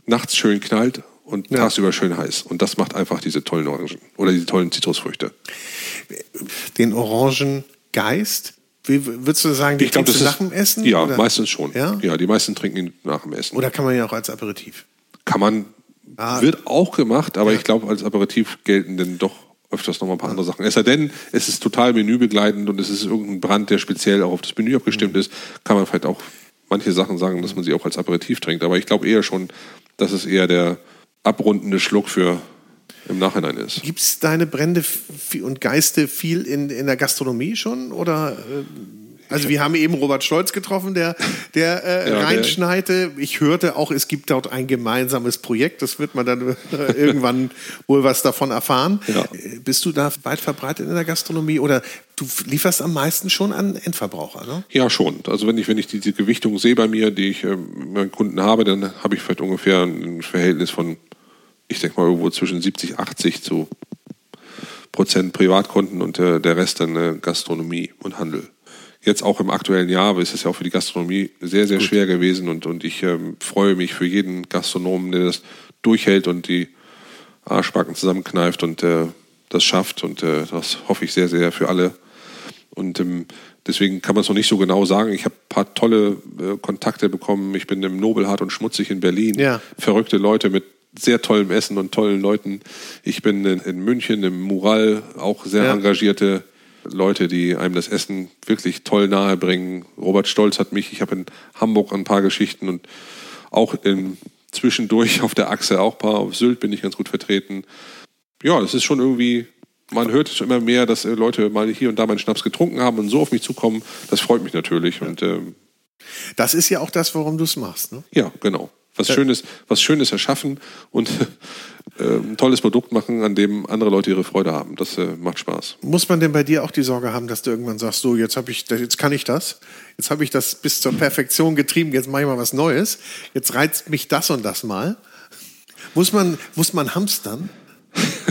Speaker 2: Nachts schön knallt und ja. tagsüber schön heiß. Und das macht einfach diese tollen Orangen oder diese tollen Zitrusfrüchte.
Speaker 1: Den Orangengeist, wie, würdest du sagen,
Speaker 2: die trinkst
Speaker 1: du nach dem Essen?
Speaker 2: Ja, oder? meistens schon. Ja? ja, die meisten trinken ihn nach dem Essen.
Speaker 1: Oder kann man ja auch als Aperitif?
Speaker 2: Kann man, ah. wird auch gemacht, aber ja. ich glaube, als Aperitif gelten denn doch öfters noch mal ein paar andere Sachen. Es sei denn, es ist total menübegleitend und es ist irgendein Brand, der speziell auch auf das Menü abgestimmt mhm. ist, kann man vielleicht auch manche Sachen sagen, dass man sie auch als Aperitif trinkt. Aber ich glaube eher schon, dass es eher der abrundende Schluck für im Nachhinein ist.
Speaker 1: Gibt es deine Brände und Geiste viel in, in der Gastronomie schon? Oder äh, also wir haben eben Robert Stolz getroffen, der, der äh, ja, reinschneite. Ich hörte auch, es gibt dort ein gemeinsames Projekt. Das wird man dann äh, irgendwann [laughs] wohl was davon erfahren. Ja. Äh, bist du da weit verbreitet in der Gastronomie oder du lieferst am meisten schon an Endverbraucher? Ne?
Speaker 2: Ja, schon. Also wenn ich, wenn ich diese Gewichtung sehe bei mir, die ich äh, meinen Kunden habe, dann habe ich vielleicht ungefähr ein Verhältnis von ich denke mal, irgendwo zwischen 70, 80 zu Prozent Privatkunden und der, der Rest dann äh, Gastronomie und Handel. Jetzt auch im aktuellen Jahr ist es ja auch für die Gastronomie sehr, sehr Gut. schwer gewesen und, und ich ähm, freue mich für jeden Gastronomen, der das durchhält und die Arschbacken zusammenkneift und äh, das schafft und äh, das hoffe ich sehr, sehr für alle. Und ähm, deswegen kann man es noch nicht so genau sagen. Ich habe ein paar tolle äh, Kontakte bekommen. Ich bin im Nobelhart und Schmutzig in Berlin. Ja. Verrückte Leute mit sehr tollem Essen und tollen Leuten. Ich bin in, in München im Mural auch sehr ja. engagierte Leute, die einem das Essen wirklich toll nahe bringen. Robert Stolz hat mich, ich habe in Hamburg ein paar Geschichten und auch in, zwischendurch auf der Achse auch ein paar. Auf Sylt bin ich ganz gut vertreten. Ja, das ist schon irgendwie, man hört schon immer mehr, dass äh, Leute mal hier und da meinen Schnaps getrunken haben und so auf mich zukommen. Das freut mich natürlich. Und, ähm,
Speaker 1: das ist ja auch das, warum du es machst. Ne?
Speaker 2: Ja, genau was Schönes, was Schönes erschaffen und [laughs] äh, ein tolles Produkt machen, an dem andere Leute ihre Freude haben. Das äh, macht Spaß.
Speaker 1: Muss man denn bei dir auch die Sorge haben, dass du irgendwann sagst, so jetzt habe ich, jetzt kann ich das, jetzt habe ich das bis zur Perfektion getrieben, jetzt mache ich mal was Neues, jetzt reizt mich das und das mal. Muss man, muss man hamstern?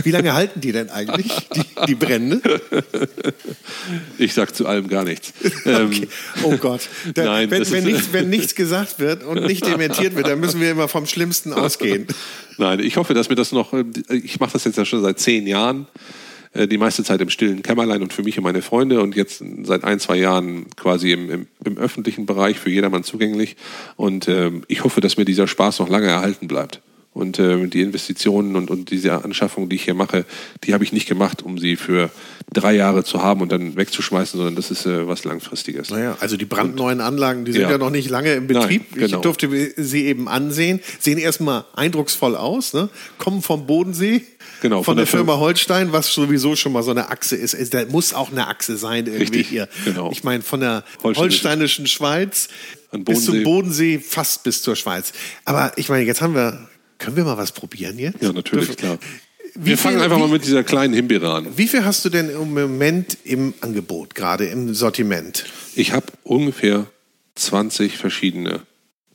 Speaker 1: Wie lange halten die denn eigentlich, die, die Brände?
Speaker 2: Ich sag zu allem gar nichts.
Speaker 1: Okay. Oh Gott. Da, Nein, wenn, wenn, nichts, wenn nichts gesagt wird und nicht dementiert wird, dann müssen wir immer vom Schlimmsten ausgehen.
Speaker 2: Nein, ich hoffe, dass mir das noch, ich mache das jetzt ja schon seit zehn Jahren äh, die meiste Zeit im stillen Kämmerlein und für mich und meine Freunde und jetzt seit ein, zwei Jahren quasi im, im, im öffentlichen Bereich für jedermann zugänglich. Und ähm, ich hoffe, dass mir dieser Spaß noch lange erhalten bleibt. Und äh, die Investitionen und, und diese Anschaffung, die ich hier mache, die habe ich nicht gemacht, um sie für drei Jahre zu haben und dann wegzuschmeißen, sondern das ist äh, was Langfristiges.
Speaker 1: Naja, also die brandneuen Anlagen, die sind ja, ja noch nicht lange im Betrieb. Nein, genau. Ich durfte sie eben ansehen, sehen erstmal eindrucksvoll aus, ne? kommen vom Bodensee. Genau, von, von der, der, Firma Holstein, was sowieso schon mal so eine Achse ist. Da muss auch eine Achse sein irgendwie Richtig, hier. Genau. Ich meine, von der holsteinischen Schweiz bis zum Bodensee, fast bis zur Schweiz. Aber ich meine, jetzt haben wir können wir mal was probieren jetzt?
Speaker 2: Ja, natürlich, Dürfen, klar. Wie wir fangen einfach wie, mal mit dieser kleinen Himbeere an.
Speaker 1: Wie viel hast du denn im Moment im Angebot, gerade im Sortiment?
Speaker 2: Ich habe ungefähr 20 verschiedene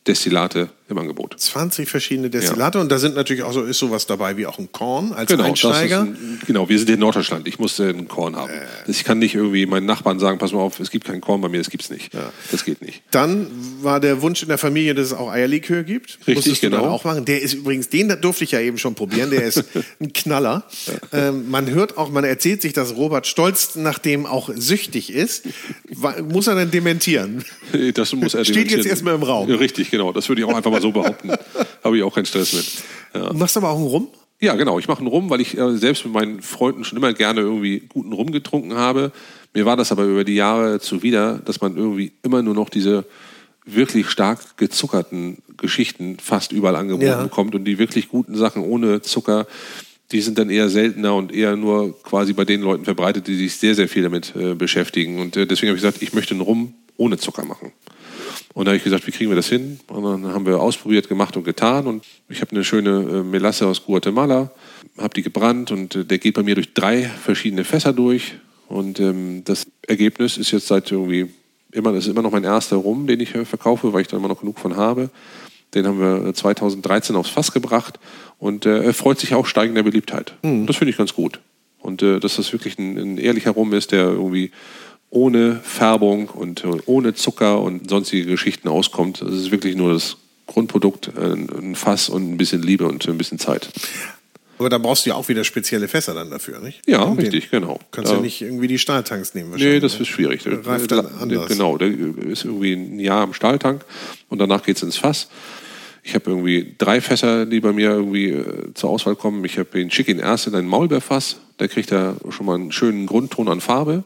Speaker 2: Destillate im Angebot.
Speaker 1: 20 verschiedene Destillate ja. und da sind natürlich auch so, ist sowas dabei wie auch ein Korn als genau, Einsteiger.
Speaker 2: Ein, genau, wir sind in Norddeutschland. Ich musste ein Korn haben. Äh. Ich kann nicht irgendwie meinen Nachbarn sagen, pass mal auf, es gibt kein Korn bei mir, das gibt es nicht. Ja. Das geht nicht.
Speaker 1: Dann war der Wunsch in der Familie, dass es auch Eierlikör gibt.
Speaker 2: Richtig, Musstest genau.
Speaker 1: auch machen. Der ist übrigens, den durfte ich ja eben schon probieren. Der ist [laughs] ein Knaller. Ähm, man hört auch, man erzählt sich, dass Robert Stolz nach dem auch süchtig ist. Muss er dann dementieren? [laughs]
Speaker 2: Das muss er dementieren.
Speaker 1: Steht jetzt erstmal im Raum.
Speaker 2: Richtig, genau. Das würde ich auch einfach mal so behaupten. [laughs] Habe ich auch keinen Stress mit.
Speaker 1: Ja. Du machst aber auch einen Rum?
Speaker 2: Ja, genau. Ich mache einen Rum, weil ich äh, selbst mit meinen Freunden schon immer gerne irgendwie guten Rum getrunken habe. Mir war das aber über die Jahre zuwider, dass man irgendwie immer nur noch diese wirklich stark gezuckerten Geschichten fast überall angeboten ja. bekommt und die wirklich guten Sachen ohne Zucker, die sind dann eher seltener und eher nur quasi bei den Leuten verbreitet, die sich sehr, sehr viel damit äh, beschäftigen. Und äh, deswegen habe ich gesagt, ich möchte einen Rum ohne Zucker machen. Und da habe ich gesagt, wie kriegen wir das hin? Und dann haben wir ausprobiert, gemacht und getan. Und ich habe eine schöne äh, Melasse aus Guatemala, habe die gebrannt und äh, der geht bei mir durch drei verschiedene Fässer durch. Und ähm, das Ergebnis ist jetzt seit irgendwie immer, das ist immer noch mein erster Rum, den ich äh, verkaufe, weil ich da immer noch genug von habe. Den haben wir 2013 aufs Fass gebracht und äh, er freut sich auch steigender Beliebtheit. Mhm. Das finde ich ganz gut. Und äh, dass das wirklich ein, ein ehrlicher Rum ist, der irgendwie ohne Färbung und ohne Zucker und sonstige Geschichten auskommt. Es ist wirklich nur das Grundprodukt, ein, ein Fass und ein bisschen Liebe und ein bisschen Zeit.
Speaker 1: Aber da brauchst du ja auch wieder spezielle Fässer dann dafür, nicht?
Speaker 2: Ja,
Speaker 1: den-
Speaker 2: richtig, genau.
Speaker 1: Kannst
Speaker 2: Ja.
Speaker 1: ja nicht irgendwie die Stahltanks nehmen
Speaker 2: Nee, das
Speaker 1: ne?
Speaker 2: ist schwierig. Der,
Speaker 1: Reift dann anders.
Speaker 2: Genau, der ist irgendwie ein Jahr im Stahltank und danach geht's ins Fass. Ich habe irgendwie drei Fässer, die bei mir irgendwie äh, zur Auswahl kommen. Ich habe den schicke ihn erst in ein Maulbeerfass. Da kriegt er schon mal einen schönen Grundton an Farbe.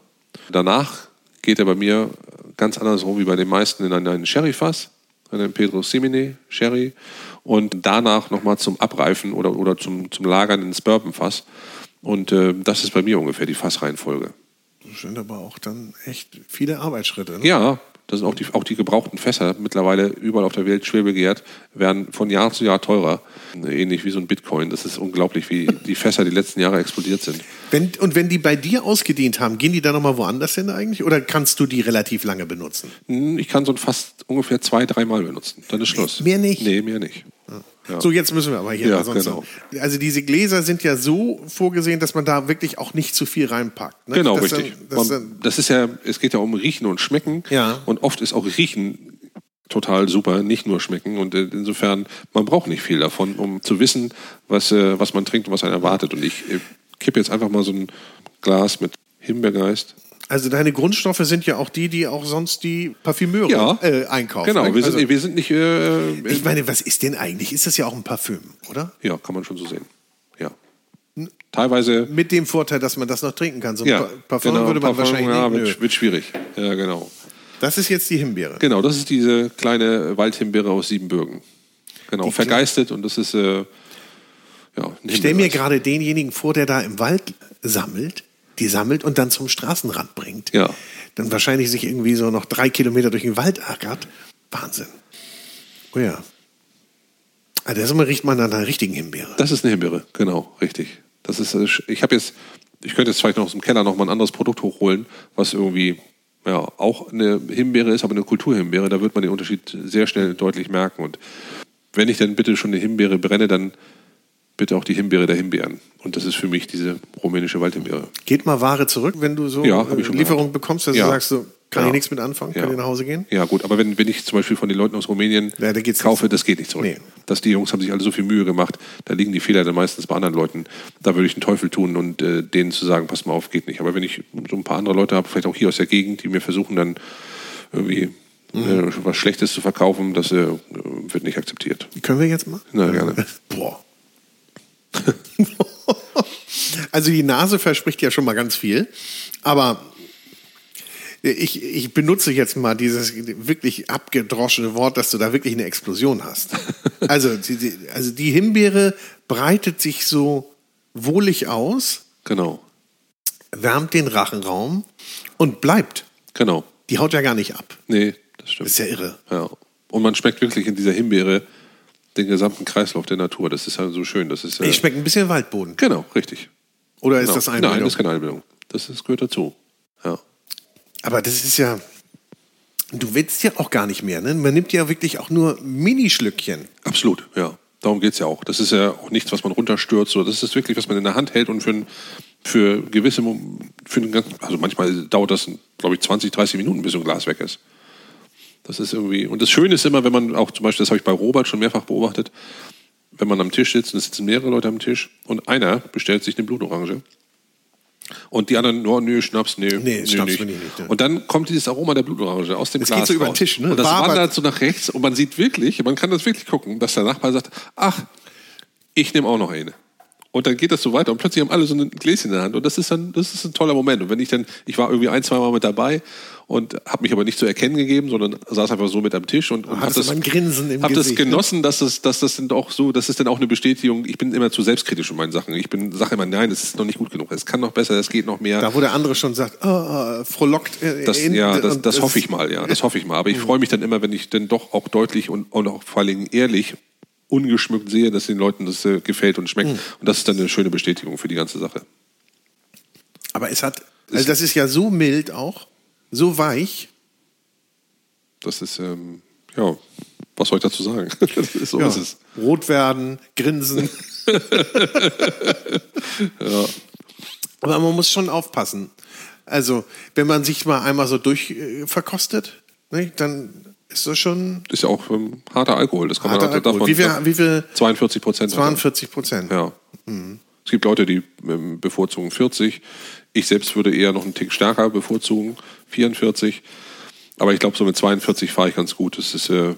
Speaker 2: Danach geht er bei mir ganz andersrum wie bei den meisten in ein, ein Sherryfass, einen Pedro Simine Sherry. Und danach nochmal zum Abreifen oder, oder zum, zum Lagern ins Bourbonfass. Und äh, das ist bei mir ungefähr die Fassreihenfolge.
Speaker 1: Das sind aber auch dann echt viele Arbeitsschritte. Ne?
Speaker 2: Ja, das sind auch die, auch die gebrauchten Fässer, mittlerweile überall auf der Welt schwer begehrt, werden von Jahr zu Jahr teurer. Ähnlich wie so ein Bitcoin. Das ist unglaublich, wie die Fässer die letzten Jahre explodiert sind.
Speaker 1: Wenn, und wenn die bei dir ausgedient haben, gehen die dann nochmal woanders hin eigentlich? Oder kannst du die relativ lange benutzen?
Speaker 2: Hm, Ich kann so ein fast ungefähr zwei, dreimal benutzen. Dann ist Schluss.
Speaker 1: Mehr nicht?
Speaker 2: Nee, mehr nicht. Ja.
Speaker 1: So, jetzt müssen wir aber hier.
Speaker 2: Ja, genau.
Speaker 1: Also diese Gläser sind ja so vorgesehen, dass man da wirklich auch nicht zu viel reinpackt. Ne?
Speaker 2: Genau,
Speaker 1: das
Speaker 2: richtig.
Speaker 1: Dann, das
Speaker 2: Man,
Speaker 1: dann,
Speaker 2: das ist ja, es geht ja um Riechen und Schmecken.
Speaker 1: Ja.
Speaker 2: Und oft ist auch Riechen total super, nicht nur schmecken. Und äh, insofern, man braucht nicht viel davon, um zu wissen, was, äh, was man trinkt und was einen erwartet. Und ich äh, kippe jetzt einfach mal so ein Glas mit Himbeergeist.
Speaker 1: Also deine Grundstoffe sind ja auch die, die auch sonst die Parfümeure
Speaker 2: Ja.
Speaker 1: äh, einkaufen.
Speaker 2: Genau, wir sind,
Speaker 1: also,
Speaker 2: wir sind nicht. Äh,
Speaker 1: ich meine, was ist denn eigentlich? Ist das ja auch ein Parfüm, oder?
Speaker 2: ja, kann man schon so sehen. Ja. Teilweise.
Speaker 1: Mit dem Vorteil, dass man das noch trinken kann. So ein
Speaker 2: Ja,
Speaker 1: Pa- Parfum
Speaker 2: genau,
Speaker 1: würde man
Speaker 2: Parfum,
Speaker 1: wahrscheinlich
Speaker 2: ja,
Speaker 1: nicht.
Speaker 2: wird, wird schwierig. Ja, genau.
Speaker 1: Das ist jetzt die Himbeere.
Speaker 2: Genau, das ist diese kleine Waldhimbeere aus Siebenbürgen. Genau,
Speaker 1: Die
Speaker 2: vergeistet und das ist. Äh, ja,
Speaker 1: Ich stell mir gerade denjenigen vor, der da im Wald sammelt, die sammelt und dann zum Straßenrand bringt.
Speaker 2: Ja.
Speaker 1: Dann wahrscheinlich sich irgendwie so noch drei Kilometer durch den Wald ackert. Wahnsinn. Oh ja. Ah, das riecht man an einer richtigen Himbeere.
Speaker 2: Das ist eine Himbeere, genau, richtig. Das ist, äh, ich habe jetzt, ich könnte jetzt vielleicht noch aus dem Keller noch mal ein anderes Produkt hochholen, was irgendwie ja auch eine Himbeere ist, aber eine Kulturhimbeere. Da wird man den Unterschied sehr schnell deutlich merken. Und wenn ich dann bitte schon eine Himbeere brenne, dann bitte auch die Himbeere der Himbeeren. Und das ist für mich diese rumänische Waldhimbeere.
Speaker 1: Geht mal Ware zurück, wenn du so
Speaker 2: Ja,
Speaker 1: äh, Lieferung bekommst, dass
Speaker 2: Ja.
Speaker 1: du sagst, so, kann
Speaker 2: Ja.
Speaker 1: ich nichts mit anfangen, kann ich nach Hause gehen?
Speaker 2: Ja, gut, aber wenn, wenn ich zum Beispiel von den Leuten aus Rumänien
Speaker 1: da
Speaker 2: kaufe, das geht nicht zurück.
Speaker 1: Nee.
Speaker 2: Dass die Jungs haben sich alle so viel Mühe gemacht, da liegen die Fehler dann meistens bei anderen Leuten. Da würde ich den Teufel tun und äh, denen zu sagen, pass mal auf, geht nicht. Aber wenn ich so ein paar andere Leute habe, vielleicht auch hier aus der Gegend, die mir versuchen dann irgendwie
Speaker 1: Mhm.
Speaker 2: äh, was Schlechtes zu verkaufen, das äh, wird nicht akzeptiert.
Speaker 1: Können wir jetzt mal?
Speaker 2: Na, gerne. [laughs]
Speaker 1: Boah. [laughs] also die Nase verspricht ja schon mal ganz viel, aber ich, ich benutze jetzt mal dieses wirklich abgedroschene Wort, dass du da wirklich eine Explosion hast. [laughs] Also die, also die Himbeere breitet sich so wohlig aus,
Speaker 2: Genau,
Speaker 1: wärmt den Rachenraum und bleibt.
Speaker 2: genau.
Speaker 1: Die haut ja gar nicht ab.
Speaker 2: Nee, das stimmt.
Speaker 1: Das ist ja irre.
Speaker 2: Ja. Und man schmeckt wirklich in dieser Himbeere den gesamten Kreislauf der Natur. Das ist ja so schön. Das ist, äh,
Speaker 1: Ich schmecke ein bisschen Waldboden.
Speaker 2: genau, richtig.
Speaker 1: Oder ist
Speaker 2: Genau.
Speaker 1: das
Speaker 2: Nein,
Speaker 1: Einbildung?
Speaker 2: das ist keine Einbildung. Das, ist, gehört dazu. Ja.
Speaker 1: Aber das ist ja. Du willst ja auch gar nicht mehr, ne? Man nimmt ja wirklich auch nur Minischlückchen.
Speaker 2: Absolut, ja. Darum geht es ja auch. Das ist ja auch nichts, was man runterstürzt. Oder das ist wirklich, was man in der Hand hält und für, ein, für gewisse, für einen ganz, also manchmal dauert das, glaube ich, 20, 30 Minuten, bis so ein Glas weg ist. Das ist irgendwie, und das Schöne ist immer, wenn man auch zum Beispiel, das habe ich bei Robert schon mehrfach beobachtet, wenn man am Tisch sitzt und es sitzen mehrere Leute am Tisch und einer bestellt sich eine Blutorange und die anderen, oh, nö, Schnaps, nee,
Speaker 1: Nee, Schnaps bin ich nicht, ja.
Speaker 2: Und dann kommt dieses Aroma der Blutorange aus dem
Speaker 1: Das
Speaker 2: Glas
Speaker 1: geht so über den. Tisch, ne?
Speaker 2: Und das
Speaker 1: Wabert.
Speaker 2: wandert so nach rechts und man sieht wirklich, man kann das wirklich gucken, dass der Nachbar sagt, ach, ich nehme auch noch eine. Und dann geht das so weiter und plötzlich haben alle so ein Gläschen in der Hand und das ist dann, das ist ein toller Moment. Und wenn ich dann, ich war irgendwie ein, zwei Mal mit dabei und habe mich aber nicht zu erkennen gegeben, sondern saß einfach so mit am Tisch und, und habe das, hab das
Speaker 1: Gesicht, ne?
Speaker 2: genossen, dass das, dass das dann auch so, das ist dann auch eine Bestätigung. Ich bin immer zu selbstkritisch in meinen Sachen. Ich bin, sage immer, nein, das ist noch nicht gut genug. Es kann noch besser, es geht noch mehr.
Speaker 1: Da, wo der andere schon sagt, oh, oh, frohlockt. Äh,
Speaker 2: Das,
Speaker 1: in-
Speaker 2: ja, das, das
Speaker 1: es-
Speaker 2: hoffe ich mal, ja, das hoffe ich mal. Aber ich freue mich dann immer, wenn ich dann doch auch deutlich und, und auch vor allem ehrlich, ungeschmückt sehe, dass den Leuten das äh, gefällt und schmeckt.
Speaker 1: Hm.
Speaker 2: Und das ist dann eine schöne Bestätigung für die ganze Sache.
Speaker 1: Aber es hat, also das ist ja so mild auch, so weich.
Speaker 2: Das ist, ähm, ja, was soll ich dazu sagen? [laughs] So
Speaker 1: Ja.
Speaker 2: ist es.
Speaker 1: Rot werden, grinsen. [laughs] Aber man muss schon aufpassen. Also, wenn man sich mal einmal so durchverkostet, äh, ne, dann ist das schon
Speaker 2: Ist ja auch ähm, harter Alkohol. Das kann
Speaker 1: harter
Speaker 2: man
Speaker 1: Alkohol.
Speaker 2: man-
Speaker 1: Wie viel, wie viel
Speaker 2: 42 Prozent.
Speaker 1: 42 Prozent.
Speaker 2: Ja. Es gibt Leute, die ähm, bevorzugen 40. Ich selbst würde eher noch einen Tick stärker bevorzugen, 44. Aber ich glaube, so mit 42 fahre ich ganz gut. Das ist, äh,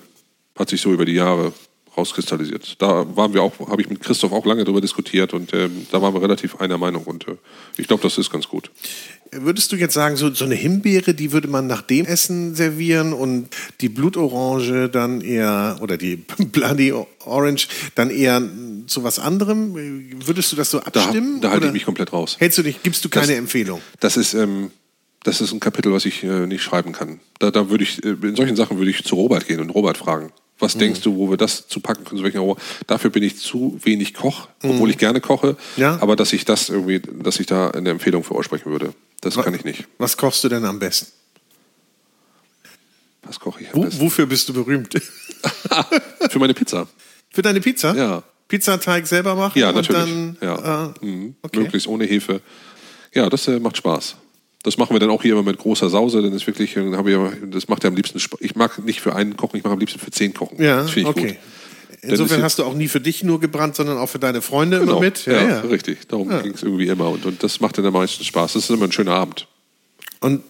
Speaker 2: hat sich so über die Jahre rauskristallisiert. Da waren wir auch, habe ich mit Christoph auch lange darüber diskutiert und ähm, da waren wir relativ einer Meinung und äh, ich glaube, das ist ganz gut.
Speaker 1: Würdest du jetzt sagen, so, so eine Himbeere, die würde man nach dem Essen servieren und die Blutorange dann eher, oder die [laughs] Bloody Orange dann eher zu was anderem? Würdest du das so
Speaker 2: Da,
Speaker 1: abstimmen?
Speaker 2: da halte
Speaker 1: oder
Speaker 2: ich mich komplett raus.
Speaker 1: Hältst du dich, gibst du keine
Speaker 2: Das-
Speaker 1: Empfehlung?
Speaker 2: Das ist, ähm, das ist ein Kapitel, was ich äh, nicht schreiben kann. Da, da würde ich, äh, in solchen Sachen würde ich zu Robert gehen und Robert fragen. Was
Speaker 1: Mhm.
Speaker 2: denkst du, wo wir das zu packen können? zu welchen? Dafür bin ich zu wenig Koch, obwohl ich gerne koche.
Speaker 1: Mhm. Ja.
Speaker 2: Aber dass ich das irgendwie, dass ich da eine Empfehlung für aussprechen würde, das kann ich nicht.
Speaker 1: Was kochst du denn am besten?
Speaker 2: Was koche ich am
Speaker 1: Wo,
Speaker 2: besten?
Speaker 1: wofür bist du berühmt? [laughs] [laughs]
Speaker 2: Für meine Pizza.
Speaker 1: Für deine Pizza?
Speaker 2: Ja.
Speaker 1: Pizzateig selber machen?
Speaker 2: Ja,
Speaker 1: und
Speaker 2: natürlich.
Speaker 1: Dann,
Speaker 2: ja.
Speaker 1: äh,
Speaker 2: mhm.
Speaker 1: okay.
Speaker 2: Möglichst ohne Hefe. Ja, das äh, macht Spaß. Das machen wir dann auch hier immer mit großer Sause, denn das wirklich, äh, habe ich, das macht ja am liebsten Spaß. Ich mag nicht für einen kochen, ich mache am liebsten für zehn kochen.
Speaker 1: Ja,
Speaker 2: das finde ich
Speaker 1: okay.
Speaker 2: gut.
Speaker 1: Insofern
Speaker 2: ist-
Speaker 1: hast du auch nie für dich nur gebrannt, sondern auch für deine Freunde immer
Speaker 2: Genau.
Speaker 1: mit?
Speaker 2: Ja, richtig. Darum ging es irgendwie immer. Und, und das macht dann am meisten Spaß. Das ist immer ein schöner Abend.
Speaker 1: Und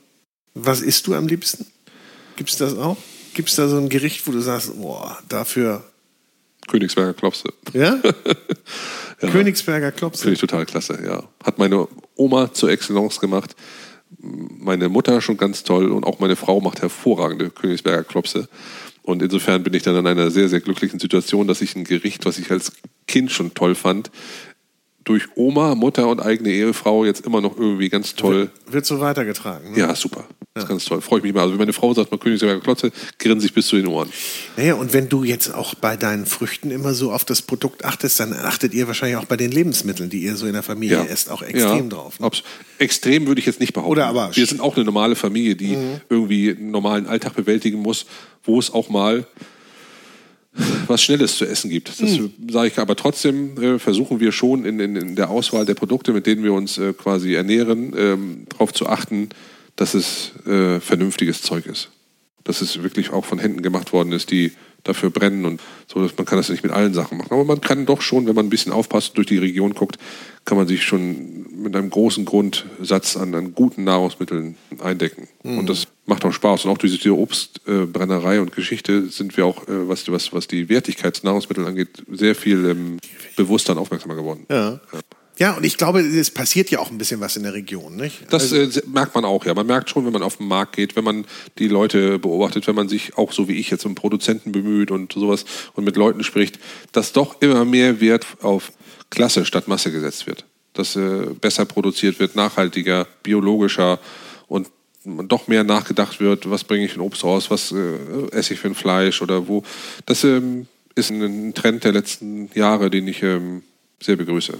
Speaker 1: was isst du am liebsten? Gibt es das auch? Gibt es da so ein Gericht, wo du sagst, boah, dafür,
Speaker 2: Königsberger Klopse.
Speaker 1: ja? [laughs] Königsberger Klopse.
Speaker 2: Finde ich total klasse, ja. Hat meine Oma zur Excellence gemacht. Meine Mutter schon ganz toll und auch meine Frau macht hervorragende Königsberger Klopse. Und insofern bin ich dann in einer sehr, sehr glücklichen Situation, dass ich ein Gericht, was ich als Kind schon toll fand, durch Oma, Mutter und eigene Ehefrau jetzt immer noch irgendwie ganz toll.
Speaker 1: Wird so weitergetragen. Ne?
Speaker 2: Ja, super. Das ist ganz toll. Freue ich mich mal. Also wenn meine Frau sagt, mal Königsberger Klopse, grinse ich bis zu den Ohren.
Speaker 1: Naja, und wenn du jetzt auch bei deinen Früchten immer so auf das Produkt achtest, dann achtet ihr wahrscheinlich auch bei den Lebensmitteln, die ihr so in der Familie esst, auch extrem
Speaker 2: ja,
Speaker 1: drauf. Ne?
Speaker 2: Extrem würde ich jetzt nicht behaupten.
Speaker 1: Oder aber- Mhm.
Speaker 2: Wir sind auch eine normale Familie, die irgendwie einen normalen Alltag bewältigen muss, wo es auch mal was Schnelles zu essen gibt. Das
Speaker 1: Mhm.
Speaker 2: sage ich aber trotzdem, äh, versuchen wir schon in, in, in der Auswahl der Produkte, mit denen wir uns äh, quasi ernähren, ähm, darauf zu achten, dass es äh, vernünftiges Zeug ist. Dass es wirklich auch von Händen gemacht worden ist, die dafür brennen und so, dass man kann das nicht mit allen Sachen machen. Aber man kann doch schon, wenn man ein bisschen aufpasst und durch die Region guckt, kann man sich schon mit einem großen Grundsatz an, an guten Nahrungsmitteln eindecken. Und das macht auch Spaß. Und auch durch diese Obstbrennerei und Geschichte sind wir auch, äh, was, was, was die Wertigkeit des Nahrungsmittels angeht, sehr viel ähm, bewusster und aufmerksamer geworden.
Speaker 1: Ja. Ja, und ich glaube, es passiert ja auch ein bisschen was in der Region, nicht?
Speaker 2: Das
Speaker 1: Also-
Speaker 2: äh, merkt man auch, ja. Man merkt schon, wenn man auf den Markt geht, wenn man die Leute beobachtet, wenn man sich auch so wie ich jetzt um Produzenten bemüht und sowas und mit Leuten spricht, dass doch immer mehr Wert auf Klasse statt Masse gesetzt wird. Dass äh, besser produziert wird, nachhaltiger, biologischer und doch mehr nachgedacht wird, was bringe ich in Obst raus, was äh, esse ich für ein Fleisch oder wo. Das ähm, ist ein Trend der letzten Jahre, den ich ähm, sehr begrüße.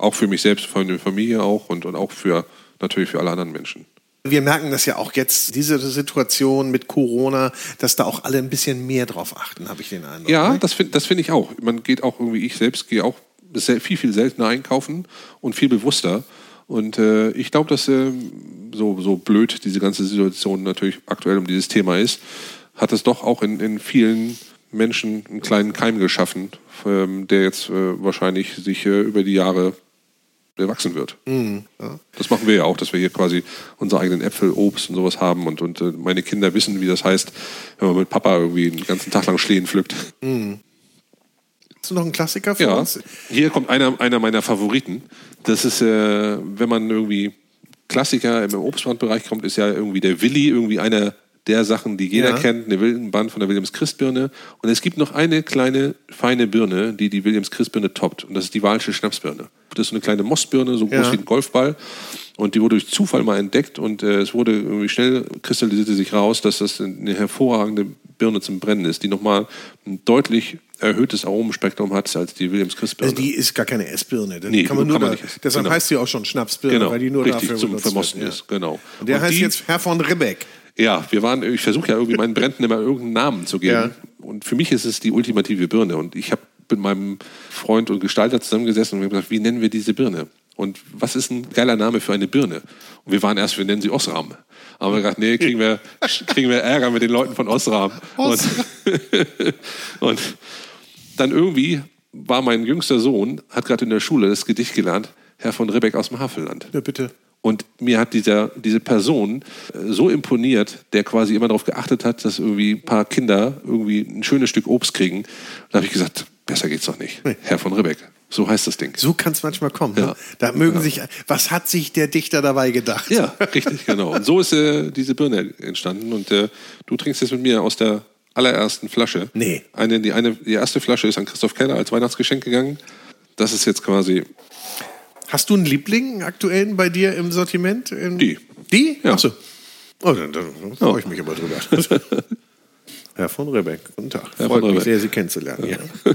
Speaker 2: Auch für mich selbst, für meine Familie auch und, und auch für natürlich für alle anderen Menschen.
Speaker 1: Wir merken das ja auch jetzt, diese Situation mit Corona, dass da auch alle ein bisschen mehr drauf achten, habe ich den Eindruck.
Speaker 2: Ja,
Speaker 1: ne?
Speaker 2: das finde das find ich auch. Man geht auch irgendwie, ich selbst gehe auch viel, viel seltener einkaufen und viel bewusster. Und äh, ich glaube, dass äh, so, so blöd diese ganze Situation natürlich aktuell um dieses Thema ist, hat es doch auch in, in vielen Menschen einen kleinen Keim geschaffen, ähm, der jetzt äh, wahrscheinlich sich äh, über die Jahre erwachsen wird. Das machen wir ja auch, dass wir hier quasi unsere eigenen Äpfel, Obst und sowas haben und, und äh, meine Kinder wissen, wie das heißt, wenn man mit Papa irgendwie den ganzen Tag lang Schlehen pflückt.
Speaker 1: Hast du noch einen Klassiker für
Speaker 2: Ja,
Speaker 1: uns?
Speaker 2: hier kommt einer, einer meiner Favoriten. Das ist, äh, wenn man irgendwie Klassiker im Obstbandbereich kommt, ist ja irgendwie der Willi, irgendwie einer der Sachen, die jeder
Speaker 1: Ja.
Speaker 2: kennt, eine Wildenband von der Williams Christbirne. Und es gibt noch eine kleine, feine Birne, die die Williams Christbirne toppt. Und das ist die Walsche Schnapsbirne. Das ist so eine kleine Mossbirne, so groß
Speaker 1: Ja.
Speaker 2: wie ein Golfball. Und die wurde durch Zufall mal entdeckt und äh, es wurde irgendwie schnell kristallisierte sich raus, dass das eine hervorragende Birne zum Brennen ist, die nochmal ein deutlich erhöhtes Aromenspektrum hat als die Williams Christbirne.
Speaker 1: Also die ist gar keine Essbirne. Die
Speaker 2: Nee,
Speaker 1: kann man
Speaker 2: kann
Speaker 1: nur
Speaker 2: man
Speaker 1: da. Deshalb
Speaker 2: Genau.
Speaker 1: heißt sie auch schon Schnapsbirne,
Speaker 2: Genau,
Speaker 1: weil die nur
Speaker 2: richtig,
Speaker 1: dafür
Speaker 2: zum Vermosten
Speaker 1: wird,
Speaker 2: ist, genau.
Speaker 1: Und der
Speaker 2: Und
Speaker 1: heißt
Speaker 2: die-
Speaker 1: jetzt Herr von Ribbeck.
Speaker 2: Ja, wir waren, ich versuche ja irgendwie meinen Bränden immer irgendeinen Namen zu geben.
Speaker 1: Ja.
Speaker 2: Und für mich ist es die ultimative Birne. Und ich habe mit meinem Freund und Gestalter zusammengesessen und wir haben gesagt, wie nennen wir diese Birne? Und was ist ein geiler Name für eine Birne? Und wir waren erst, wir nennen sie Osram. Aber wir gedacht, nee, kriegen wir, kriegen wir Ärger mit den Leuten von Osram. Und, [laughs] und dann irgendwie war mein jüngster Sohn, hat gerade in der Schule das Gedicht gelernt, Herr von Ribbeck aus dem Havelland.
Speaker 1: Ja, bitte.
Speaker 2: Und mir hat dieser, diese Person äh, so imponiert, der quasi immer darauf geachtet hat, dass irgendwie ein paar Kinder irgendwie ein schönes Stück Obst kriegen. Da habe ich gesagt, besser geht's doch nicht.
Speaker 1: Nee.
Speaker 2: Herr von Ribbeck. So heißt das Ding.
Speaker 1: So kann es manchmal kommen. Ne?
Speaker 2: Ja.
Speaker 1: Da mögen sich, was hat sich der Dichter dabei gedacht?
Speaker 2: Ja, richtig, genau. Und so ist äh, diese Birne entstanden. Und äh, du trinkst jetzt mit mir aus der allerersten Flasche.
Speaker 1: Nee.
Speaker 2: Eine, die, eine, die erste Flasche ist an Christoph Keller als Weihnachtsgeschenk gegangen. Das ist jetzt quasi
Speaker 1: Hast du einen Liebling einen aktuellen bei dir im Sortiment? Im-
Speaker 2: Die.
Speaker 1: Die?
Speaker 2: Ja.
Speaker 1: Achso. Oh, dann, dann freue ich mich aber drüber. [laughs] Herr von Rebeck, guten Tag.
Speaker 2: Herr
Speaker 1: Freut mich
Speaker 2: Rebeck.
Speaker 1: sehr, Sie kennenzulernen. Ja. [laughs]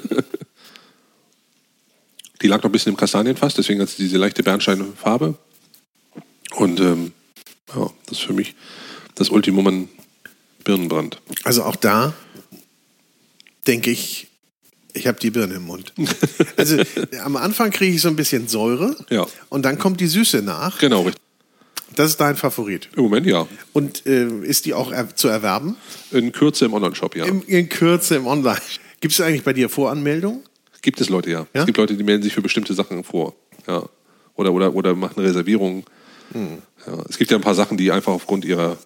Speaker 2: Die lag noch ein bisschen im Kastanienfass, deswegen hat sie diese leichte Bernsteinfarbe. Und ähm, ja, das ist für mich das Ultimum an Birnenbrand.
Speaker 1: Also auch da denke ich, ich habe die Birne im Mund. [laughs] Also am Anfang kriege ich so ein bisschen Säure
Speaker 2: Ja.
Speaker 1: und dann kommt die Süße nach.
Speaker 2: Genau, richtig.
Speaker 1: Das ist dein Favorit.
Speaker 2: Im Moment ja.
Speaker 1: Und äh, ist die auch er zu erwerben?
Speaker 2: In Kürze im Online-Shop, ja.
Speaker 1: Im, in Kürze im Online. Gibt es eigentlich bei dir Voranmeldung?
Speaker 2: Gibt es Leute, ja.
Speaker 1: Ja?
Speaker 2: Es gibt Leute, die melden sich für bestimmte Sachen vor. Ja. Oder, oder, oder machen Reservierungen.
Speaker 1: Hm.
Speaker 2: Ja. Es gibt ja ein paar Sachen, die einfach aufgrund ihrer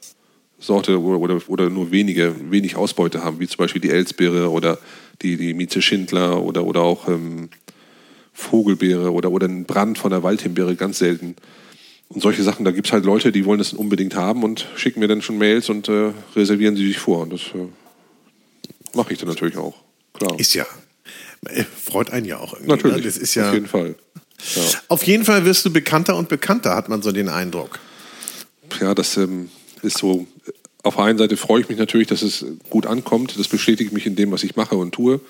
Speaker 2: Sorte oder, oder, oder nur wenige, wenig Ausbeute haben, wie zum Beispiel die Elsbeere oder die, die Mieze Schindler oder, oder auch ähm, Vogelbeere oder, oder ein Brand von der Waldhimbeere, ganz selten. Und solche Sachen, da gibt es halt Leute, die wollen das unbedingt haben und schicken mir dann schon Mails und äh, reservieren sie sich vor. Und das äh, mache ich dann natürlich auch. Klar.
Speaker 1: Ist ja, äh, freut einen ja auch irgendwie.
Speaker 2: Natürlich,
Speaker 1: Ne? Das ist ja,
Speaker 2: auf jeden Fall. Ja.
Speaker 1: Auf jeden Fall wirst du bekannter und bekannter, hat man so den Eindruck.
Speaker 2: ja, das ähm, ist so. Auf der einen Seite freue ich mich natürlich, dass es gut ankommt. Das bestätigt mich in dem, was ich mache und tue.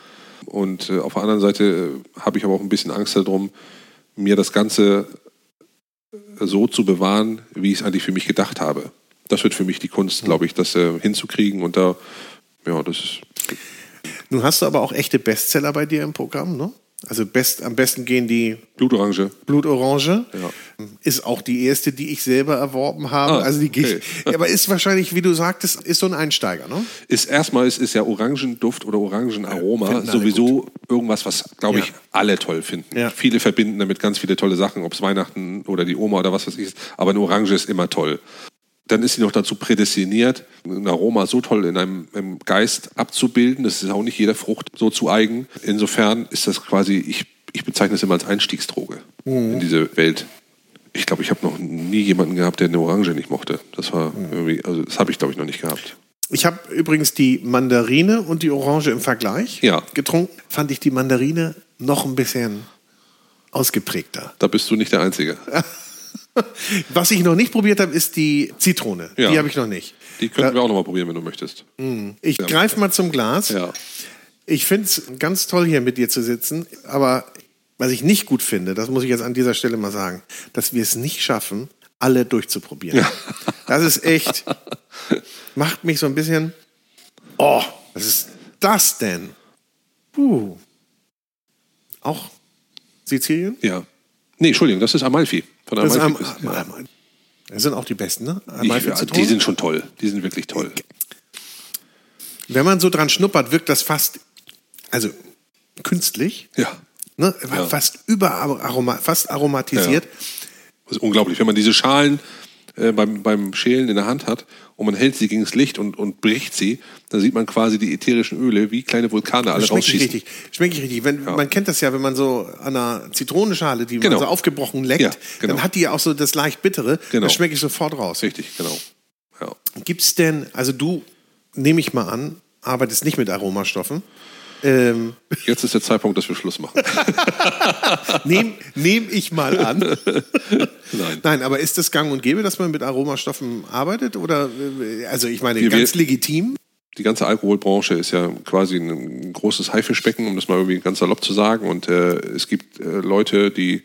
Speaker 2: Und äh, auf der anderen Seite äh, habe ich aber auch ein bisschen Angst darum, mir das Ganze äh, so zu bewahren, wie ich es eigentlich für mich gedacht habe. Das wird für mich die Kunst, glaube ich, das äh, hinzukriegen. Und da, ja, das ist.
Speaker 1: Nun hast du aber auch echte Bestseller bei dir im Programm, ne? Also best, am besten gehen die
Speaker 2: Blutorange.
Speaker 1: Blutorange.
Speaker 2: Ja.
Speaker 1: Ist auch die erste, die ich selber erworben habe.
Speaker 2: Ah,
Speaker 1: also die
Speaker 2: okay.
Speaker 1: ich, [laughs] aber ist wahrscheinlich, wie du sagtest, ist so ein Einsteiger, ne?
Speaker 2: Ist erstmal ist, ist ja Orangenduft oder Orangenaroma
Speaker 1: alle
Speaker 2: sowieso irgendwas, was, glaube ich,
Speaker 1: Ja.
Speaker 2: alle toll finden.
Speaker 1: Ja.
Speaker 2: Viele verbinden damit ganz viele tolle Sachen, ob es Weihnachten oder die Oma oder was weiß ich ist. Aber eine Orange ist immer toll. Dann ist sie noch dazu prädestiniert, ein Aroma so toll in einem, Geist abzubilden. Das ist auch nicht jeder Frucht so zu eigen. Insofern ist das quasi, ich, ich bezeichne es immer als Einstiegsdroge in diese Welt. Ich glaube, ich habe noch nie jemanden gehabt, der eine Orange nicht mochte. Das war irgendwie, also das habe ich, glaube ich, noch nicht gehabt.
Speaker 1: Ich habe übrigens die Mandarine und die Orange im Vergleich
Speaker 2: Ja.
Speaker 1: getrunken. Fand ich die Mandarine noch ein bisschen ausgeprägter.
Speaker 2: Da bist du nicht der Einzige. [laughs] [laughs]
Speaker 1: Was ich noch nicht probiert habe, ist die Zitrone.
Speaker 2: Ja.
Speaker 1: Die habe ich noch nicht.
Speaker 2: Die könnten wir auch noch mal probieren, wenn du möchtest.
Speaker 1: Ich
Speaker 2: Ja.
Speaker 1: greife mal zum Glas.
Speaker 2: Ja.
Speaker 1: Ich finde es ganz toll, hier mit dir zu sitzen. Aber was ich nicht gut finde, das muss ich jetzt an dieser Stelle mal sagen, dass wir es nicht schaffen, alle durchzuprobieren. Das ist echt, macht mich so ein bisschen, oh, was ist das denn? Uh. Auch Sizilien?
Speaker 2: Ja. Nee, Entschuldigung, das ist Amalfi. Von
Speaker 1: Das,
Speaker 2: Amalfi.
Speaker 1: Am,
Speaker 2: ist- ja.
Speaker 1: Am- das sind auch die besten, ne?
Speaker 2: Ich,
Speaker 1: Amalfi
Speaker 2: ja,
Speaker 1: Zitronen.
Speaker 2: die sind schon toll. Die sind wirklich toll.
Speaker 1: Wenn man so dran schnuppert, wirkt das fast, also künstlich,
Speaker 2: Ja.
Speaker 1: ne?
Speaker 2: Ja.
Speaker 1: fast überaroma, fast aromatisiert.
Speaker 2: Das ist unglaublich. Wenn man diese Schalen äh, beim, beim Schälen in der Hand hat und man hält sie gegen das Licht und, und bricht sie, dann sieht man quasi die ätherischen Öle wie kleine Vulkane alle
Speaker 1: Schmeckt
Speaker 2: rausschießen.
Speaker 1: richtig. Schmeckt richtig. Wenn, Man kennt das ja, wenn man so an einer Zitronenschale, die
Speaker 2: Genau.
Speaker 1: man so aufgebrochen leckt,
Speaker 2: Ja, genau.
Speaker 1: dann hat die ja auch so das leicht bittere.
Speaker 2: Genau.
Speaker 1: Das schmecke ich sofort raus.
Speaker 2: Richtig, genau. Ja.
Speaker 1: Gibt es denn, also du, nehme ich mal an, arbeitest nicht mit Aromastoffen. Ähm,
Speaker 2: Jetzt ist der Zeitpunkt, dass wir Schluss machen. [laughs]
Speaker 1: Nehme nehm ich mal an.
Speaker 2: Nein.
Speaker 1: Nein, aber ist das gang und gäbe, dass man mit Aromastoffen arbeitet? Oder, äh, also ich meine,
Speaker 2: Wir-
Speaker 1: ganz
Speaker 2: wir-
Speaker 1: legitim?
Speaker 2: die ganze Alkoholbranche ist ja quasi ein großes Haifischbecken, um das mal irgendwie ganz salopp zu sagen. Und äh, es gibt äh, Leute, die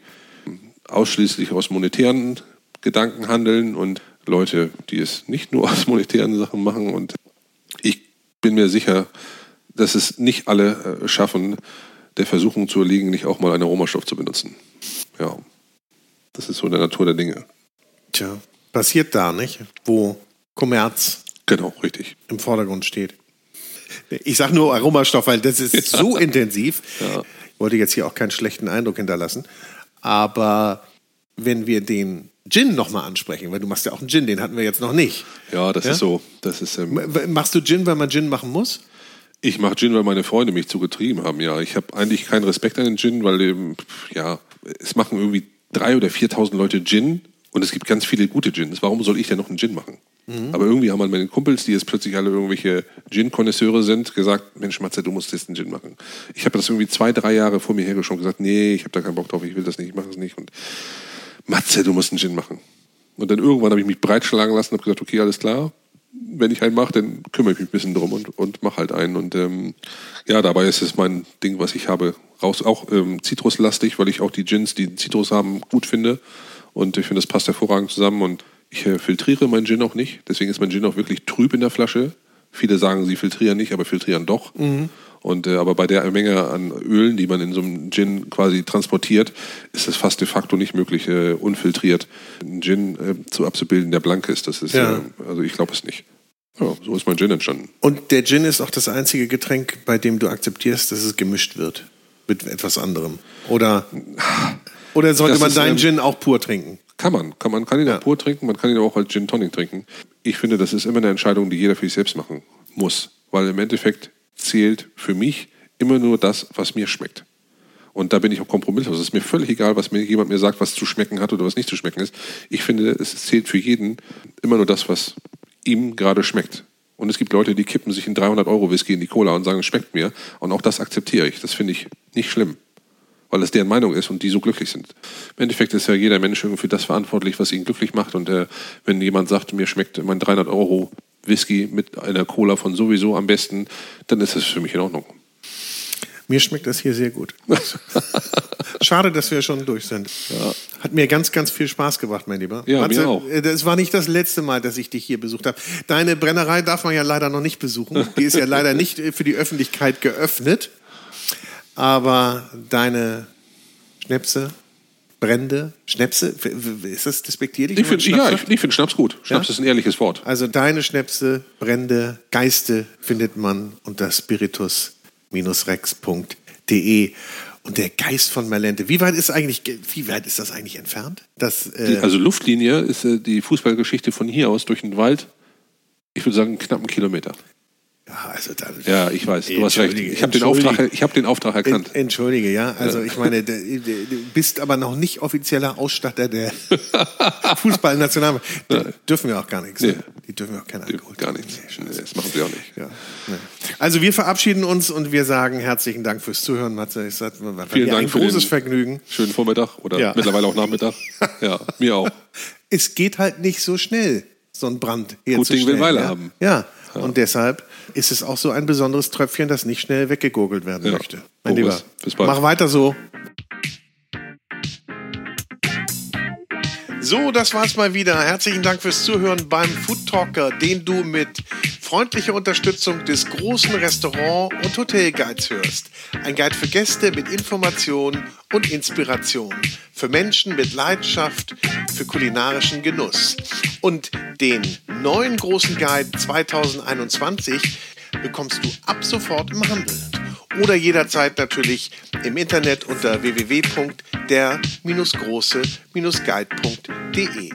Speaker 2: ausschließlich aus monetären Gedanken handeln und Leute, die es nicht nur [laughs] aus monetären Sachen machen. Und ich bin mir sicher, dass es nicht alle äh, schaffen, der Versuchung zu erliegen, nicht auch mal einen Aromastoff zu benutzen. Ja. Das ist so in der Natur der Dinge.
Speaker 1: Tja, passiert da, nicht? Wo Kommerz
Speaker 2: Genau, richtig.
Speaker 1: im Vordergrund steht. Ich sage nur Aromastoff, weil das ist [laughs] so intensiv.
Speaker 2: Ja.
Speaker 1: Ich wollte jetzt hier auch keinen schlechten Eindruck hinterlassen. Aber wenn wir den Gin nochmal ansprechen, weil du machst ja auch einen Gin, den hatten wir jetzt noch nicht.
Speaker 2: Ja, das
Speaker 1: Ja?
Speaker 2: ist so. Das ist, ähm,
Speaker 1: Machst du Gin, weil man Gin machen muss?
Speaker 2: Ich mache Gin, weil meine Freunde mich zugetrieben haben. Ja, ich habe eigentlich keinen Respekt an den Gin, weil ähm, ja, es machen irgendwie drei oder 4.000 Leute Gin und es gibt ganz viele gute Gins. Warum soll ich denn noch einen Gin machen? Aber irgendwie haben meine Kumpels, die jetzt plötzlich alle irgendwelche Gin-Konnoisseure sind, gesagt, Mensch, Matze, du musst jetzt einen Gin machen. Ich habe das irgendwie zwei, drei Jahre vor mir hergeschoben und gesagt, nee, ich habe da keinen Bock drauf, ich will das nicht, ich mache das nicht. Und Matze, du musst einen Gin machen. Und dann irgendwann habe ich mich breitschlagen lassen und habe gesagt, okay, alles klar. Wenn ich einen mache, dann kümmere ich mich ein bisschen drum und, und mache halt einen. Und ähm, ja, dabei ist es mein Ding, was ich habe, raus. Auch ähm, zitruslastig, weil ich auch die Gins, die Zitrus haben, gut finde. Und ich finde, das passt hervorragend zusammen. Und ich äh, filtriere meinen Gin auch nicht. Deswegen ist mein Gin auch wirklich trüb in der Flasche. Viele sagen, sie filtrieren nicht, aber filtrieren doch. Und äh, aber bei der Menge an Ölen, die man in so einem Gin quasi transportiert, ist es fast de facto nicht möglich, äh, unfiltriert einen Gin äh, zu abzubilden, der blank ist. Das ist
Speaker 1: Ja.
Speaker 2: äh, also ich glaube es nicht. Ja, so ist mein Gin entstanden.
Speaker 1: Und der Gin ist auch das einzige Getränk, bei dem du akzeptierst, dass es gemischt wird mit etwas anderem. Oder, [sighs] oder sollte
Speaker 2: Das
Speaker 1: man deinen
Speaker 2: ähm,
Speaker 1: Gin auch pur trinken?
Speaker 2: Kann man. Kann man kann ihn
Speaker 1: Ja.
Speaker 2: auch pur trinken, man kann ihn auch als Gin Tonic trinken. Ich finde, das ist immer eine Entscheidung, die jeder für sich selbst machen muss. Weil im Endeffekt zählt für mich immer nur das, was mir schmeckt. Und da bin ich auch kompromisslos. Es ist mir völlig egal, was mir jemand mir sagt, was zu schmecken hat oder was nicht zu schmecken ist. Ich finde, es zählt für jeden immer nur das, was ihm gerade schmeckt. Und es gibt Leute, die kippen sich in 300 Euro Whisky in die Cola und sagen, es schmeckt mir. Und auch das akzeptiere ich. Das finde ich nicht schlimm weil es deren Meinung ist und die so glücklich sind. Im Endeffekt ist ja jeder Mensch irgendwie für das verantwortlich, was ihn glücklich macht. Und äh, wenn jemand sagt, mir schmeckt mein 300 Euro Whisky mit einer Cola von sowieso am besten, dann ist das für mich in Ordnung.
Speaker 1: Mir schmeckt das hier sehr gut. [laughs] Schade, dass wir schon durch sind. Hat mir ganz, ganz viel Spaß gemacht, mein Lieber.
Speaker 2: Ja, mir auch.
Speaker 1: äh, Das war nicht das letzte Mal, dass ich dich hier besucht habe. Deine Brennerei darf man ja leider noch nicht besuchen. [laughs] Die ist ja leider nicht äh, für die Öffentlichkeit geöffnet. Aber deine Schnäpse, Brände, Schnäpse, ist das despektierlich?
Speaker 2: Ich finde ja, ich, ich find Schnaps gut. Schnaps
Speaker 1: Ja?
Speaker 2: ist ein ehrliches Wort.
Speaker 1: Also deine Schnäpse, Brände, Geiste findet man unter spiritus-rex.de. Und der Geist von Malente, wie weit ist eigentlich, wie weit ist das eigentlich entfernt? Das,
Speaker 2: Die,
Speaker 1: äh,
Speaker 2: also Luftlinie ist äh, die Fußballgeschichte von hier aus durch den Wald. Ich würde sagen, knapp einen Kilometer.
Speaker 1: Ja, also dann,
Speaker 2: Ja, ich weiß, du hast recht. Ich habe den. Auftrag, ich hab den Auftrag erkannt.
Speaker 1: En- Entschuldige, ja. Also ich meine, du bist aber noch nicht offizieller Ausstatter der [laughs] Fußballnationalmannschaft. Dürfen wir auch gar nichts.
Speaker 2: Nee.
Speaker 1: ne? Die dürfen wir auch keinen Alkohol.
Speaker 2: Gar nichts.
Speaker 1: Nee,
Speaker 2: Nee, Das machen sie auch nicht.
Speaker 1: Ja, ne. Also wir verabschieden uns und wir sagen herzlichen Dank fürs Zuhören, Matze. Es hat war
Speaker 2: Vielen Dank
Speaker 1: ein
Speaker 2: für
Speaker 1: großes Vergnügen.
Speaker 2: Schönen Vormittag oder
Speaker 1: Ja.
Speaker 2: mittlerweile auch Nachmittag. [laughs] Ja, mir auch.
Speaker 1: Es geht halt nicht so schnell, so ein Brand
Speaker 2: Ding
Speaker 1: herzustellen.
Speaker 2: will Weile haben.
Speaker 1: Ja. und deshalb ist es auch so ein besonderes Tröpfchen, das nicht schnell weggegurgelt werden
Speaker 2: Ja.
Speaker 1: möchte. Mein
Speaker 2: Boris,
Speaker 1: Lieber,
Speaker 2: bis bald.
Speaker 1: mach weiter so. So, das war's mal wieder. Herzlichen Dank fürs Zuhören beim Food Talker, den du mit freundlicher Unterstützung des großen Restaurant- und Hotelguides hörst. Ein Guide für Gäste mit Informationen und Inspiration. Für Menschen mit Leidenschaft für kulinarischen Genuss. Und den neuen großen Guide 2021 bekommst du ab sofort im Handel oder jederzeit natürlich im Internet unter www.der-große-guide.de.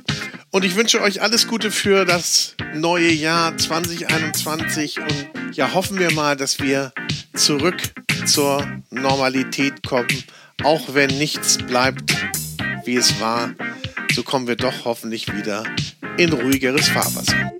Speaker 1: Und ich wünsche euch alles Gute für das neue Jahr 2021 und ja, hoffen wir mal, dass wir zurück zur Normalität kommen, auch wenn nichts bleibt, wie es war, so kommen wir doch hoffentlich wieder in ruhigeres Fahrwasser.